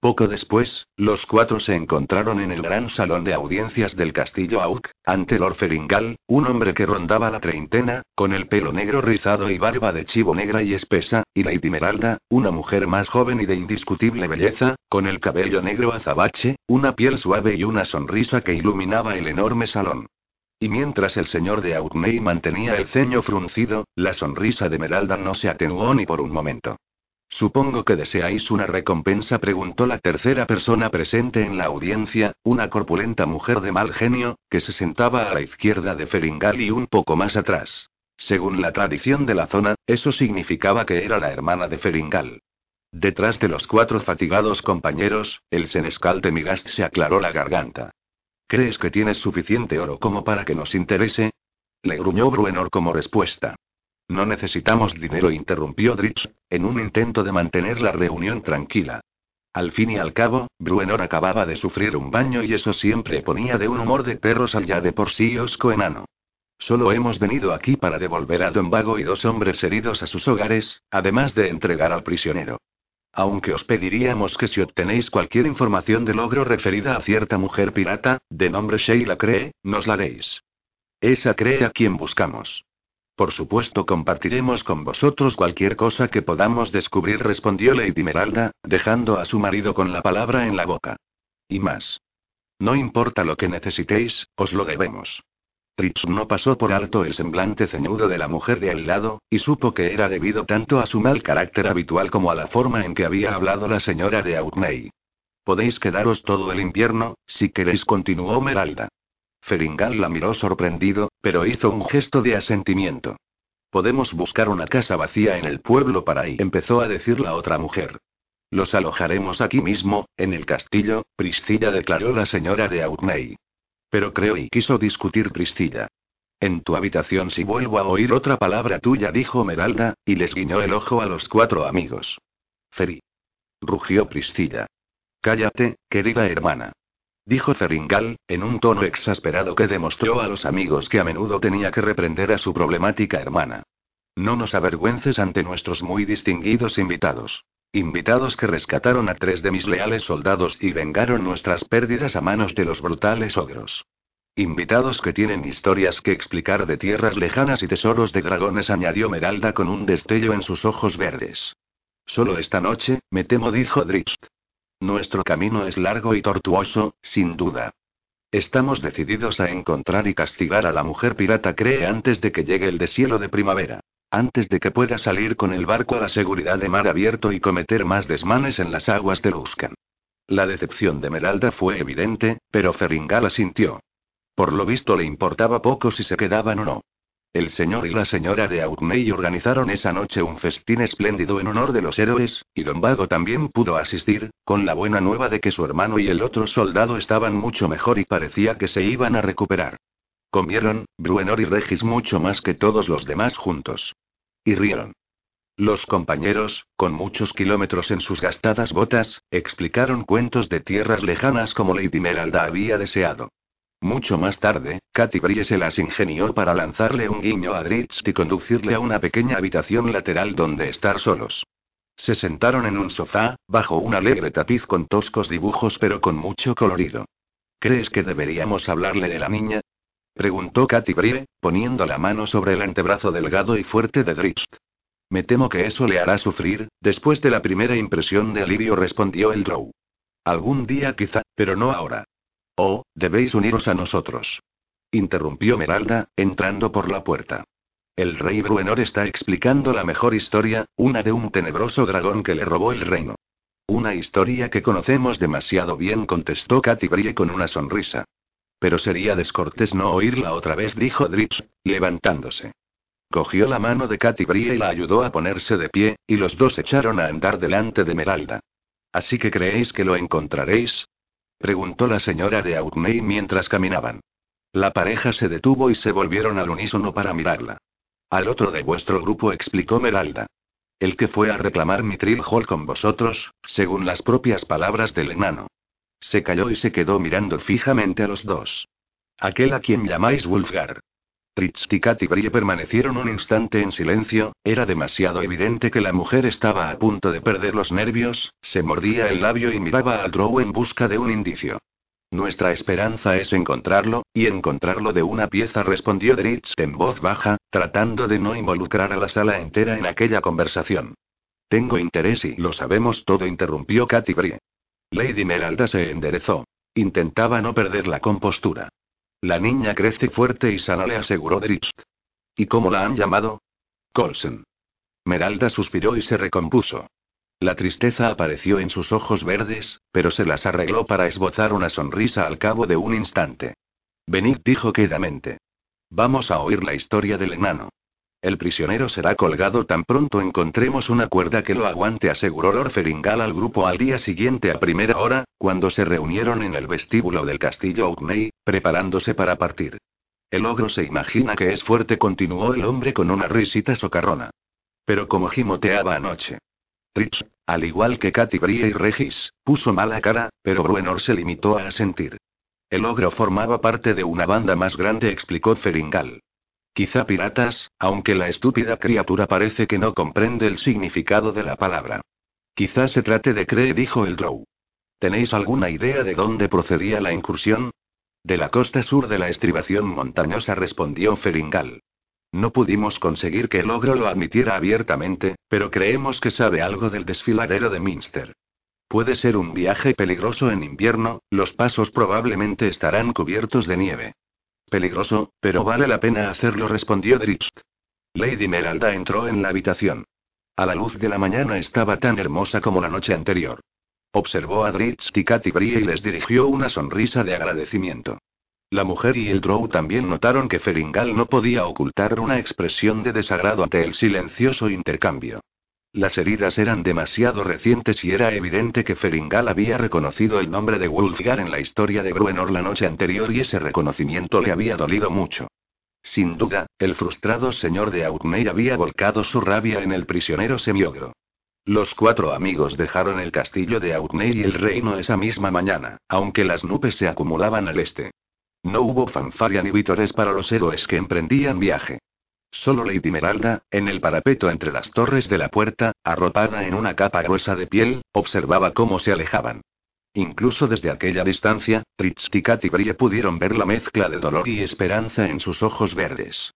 Poco después, los cuatro se encontraron en el gran salón de audiencias del castillo Auk, ante Lord Feringal, un hombre que rondaba la treintena, con el pelo negro rizado y barba de chivo negra y espesa, y Lady Meralda, una mujer más joven y de indiscutible belleza, con el cabello negro azabache, una piel suave y una sonrisa que iluminaba el enorme salón. Y mientras el señor de Outney mantenía el ceño fruncido, la sonrisa de Meralda no se atenuó ni por un momento. Supongo que deseáis una recompensa, preguntó la tercera persona presente en la audiencia, una corpulenta mujer de mal genio, que se sentaba a la izquierda de Feringal y un poco más atrás. Según la tradición de la zona, eso significaba que era la hermana de Feringal. Detrás de los cuatro fatigados compañeros, el senescal de Migast se aclaró la garganta. ¿Crees que tienes suficiente oro como para que nos interese? Le gruñó Bruenor como respuesta. No necesitamos dinero, interrumpió Dritz, en un intento de mantener la reunión tranquila. Al fin y al cabo, Bruenor acababa de sufrir un baño y eso siempre ponía de un humor de perros al ya de por sí osco enano. Solo hemos venido aquí para devolver a Don Vago y dos hombres heridos a sus hogares, además de entregar al prisionero. Aunque os pediríamos que si obtenéis cualquier información de logro referida a cierta mujer pirata, de nombre Sheila Cree, nos la haréis. Esa Cree a quien buscamos. Por supuesto compartiremos con vosotros cualquier cosa que podamos descubrir, respondió Lady Meralda, dejando a su marido con la palabra en la boca. Y más. No importa lo que necesitéis, os lo debemos. Tritz no pasó por alto el semblante ceñudo de la mujer de al lado, y supo que era debido tanto a su mal carácter habitual como a la forma en que había hablado la señora de Outney. Podéis quedaros todo el invierno, si queréis, continuó Meralda. Feringal la miró sorprendido, pero hizo un gesto de asentimiento. Podemos buscar una casa vacía en el pueblo para ahí, empezó a decir la otra mujer. Los alojaremos aquí mismo, en el castillo, Priscilla declaró la señora de Outney. Pero creo y quiso discutir Priscilla. En tu habitación si vuelvo a oír otra palabra tuya, dijo Meralda, y les guiñó el ojo a los cuatro amigos. Feri. Rugió Priscilla. Cállate, querida hermana dijo Feringal, en un tono exasperado que demostró a los amigos que a menudo tenía que reprender a su problemática hermana. No nos avergüences ante nuestros muy distinguidos invitados. Invitados que rescataron a tres de mis leales soldados y vengaron nuestras pérdidas a manos de los brutales ogros. Invitados que tienen historias que explicar de tierras lejanas y tesoros de dragones, añadió Meralda con un destello en sus ojos verdes. Solo esta noche, me temo, dijo Dritz. Nuestro camino es largo y tortuoso, sin duda. Estamos decididos a encontrar y castigar a la mujer pirata cree antes de que llegue el deshielo de primavera. Antes de que pueda salir con el barco a la seguridad de mar abierto y cometer más desmanes en las aguas de Luscan. La decepción de Meralda fue evidente, pero Feringal asintió. Por lo visto le importaba poco si se quedaban o no. El señor y la señora de Outney organizaron esa noche un festín espléndido en honor de los héroes, y don Vago también pudo asistir, con la buena nueva de que su hermano y el otro soldado estaban mucho mejor y parecía que se iban a recuperar. Comieron, Bruenor y Regis mucho más que todos los demás juntos. Y rieron. Los compañeros, con muchos kilómetros en sus gastadas botas, explicaron cuentos de tierras lejanas como Lady Meralda había deseado. Mucho más tarde, Katy Brie se las ingenió para lanzarle un guiño a Dritz y conducirle a una pequeña habitación lateral donde estar solos. Se sentaron en un sofá, bajo un alegre tapiz con toscos dibujos pero con mucho colorido. ¿Crees que deberíamos hablarle de la niña? preguntó Katy Brie, poniendo la mano sobre el antebrazo delgado y fuerte de Dritz. Me temo que eso le hará sufrir, después de la primera impresión de alivio respondió el Drow. Algún día quizá, pero no ahora. Oh, debéis uniros a nosotros. Interrumpió Meralda, entrando por la puerta. El rey Bruenor está explicando la mejor historia, una de un tenebroso dragón que le robó el reino. Una historia que conocemos demasiado bien, contestó Katy Brie con una sonrisa. Pero sería descortés no oírla otra vez, dijo Dritz, levantándose. Cogió la mano de Katy Brie y la ayudó a ponerse de pie, y los dos echaron a andar delante de Meralda. Así que creéis que lo encontraréis, Preguntó la señora de Outney mientras caminaban. La pareja se detuvo y se volvieron al unísono para mirarla. Al otro de vuestro grupo explicó Meralda. El que fue a reclamar mi Hall con vosotros, según las propias palabras del enano. Se calló y se quedó mirando fijamente a los dos. Aquel a quien llamáis Wolfgar. Tritz y Brie permanecieron un instante en silencio, era demasiado evidente que la mujer estaba a punto de perder los nervios, se mordía el labio y miraba al Drow en busca de un indicio. Nuestra esperanza es encontrarlo, y encontrarlo de una pieza, respondió Dritz en voz baja, tratando de no involucrar a la sala entera en aquella conversación. Tengo interés y lo sabemos todo, interrumpió Katy Brie. Lady Meralda se enderezó. Intentaba no perder la compostura. La niña crece fuerte y sana, le aseguró Dritz. ¿Y cómo la han llamado? Colson. Meralda suspiró y se recompuso. La tristeza apareció en sus ojos verdes, pero se las arregló para esbozar una sonrisa al cabo de un instante. Venid dijo quedamente. Vamos a oír la historia del enano. El prisionero será colgado tan pronto encontremos una cuerda que lo aguante, aseguró Lord Feringal al grupo al día siguiente a primera hora, cuando se reunieron en el vestíbulo del castillo Oakmey, preparándose para partir. El ogro se imagina que es fuerte, continuó el hombre con una risita socarrona. Pero como gimoteaba anoche. Rich, al igual que Katy Brie y Regis, puso mala cara, pero Bruenor se limitó a asentir. El ogro formaba parte de una banda más grande, explicó Feringal. Quizá piratas, aunque la estúpida criatura parece que no comprende el significado de la palabra. Quizá se trate de Cree, dijo el Drow. ¿Tenéis alguna idea de dónde procedía la incursión? De la costa sur de la estribación montañosa, respondió Feringal. No pudimos conseguir que el ogro lo admitiera abiertamente, pero creemos que sabe algo del desfiladero de Minster. Puede ser un viaje peligroso en invierno, los pasos probablemente estarán cubiertos de nieve. Peligroso, pero vale la pena hacerlo, respondió Dritz. Lady Meralda entró en la habitación. A la luz de la mañana estaba tan hermosa como la noche anterior. Observó a Dritz y Katy Brie y les dirigió una sonrisa de agradecimiento. La mujer y el Drow también notaron que Feringal no podía ocultar una expresión de desagrado ante el silencioso intercambio. Las heridas eran demasiado recientes y era evidente que Feringal había reconocido el nombre de Wulfgar en la historia de Bruenor la noche anterior y ese reconocimiento le había dolido mucho. Sin duda, el frustrado señor de Outmey había volcado su rabia en el prisionero semiogro. Los cuatro amigos dejaron el castillo de Outmey y el reino esa misma mañana, aunque las nubes se acumulaban al este. No hubo fanfarria ni vítores para los héroes que emprendían viaje. Solo Lady Meralda, en el parapeto entre las torres de la puerta, arropada en una capa gruesa de piel, observaba cómo se alejaban. Incluso desde aquella distancia, Tritz y Brie pudieron ver la mezcla de dolor y esperanza en sus ojos verdes.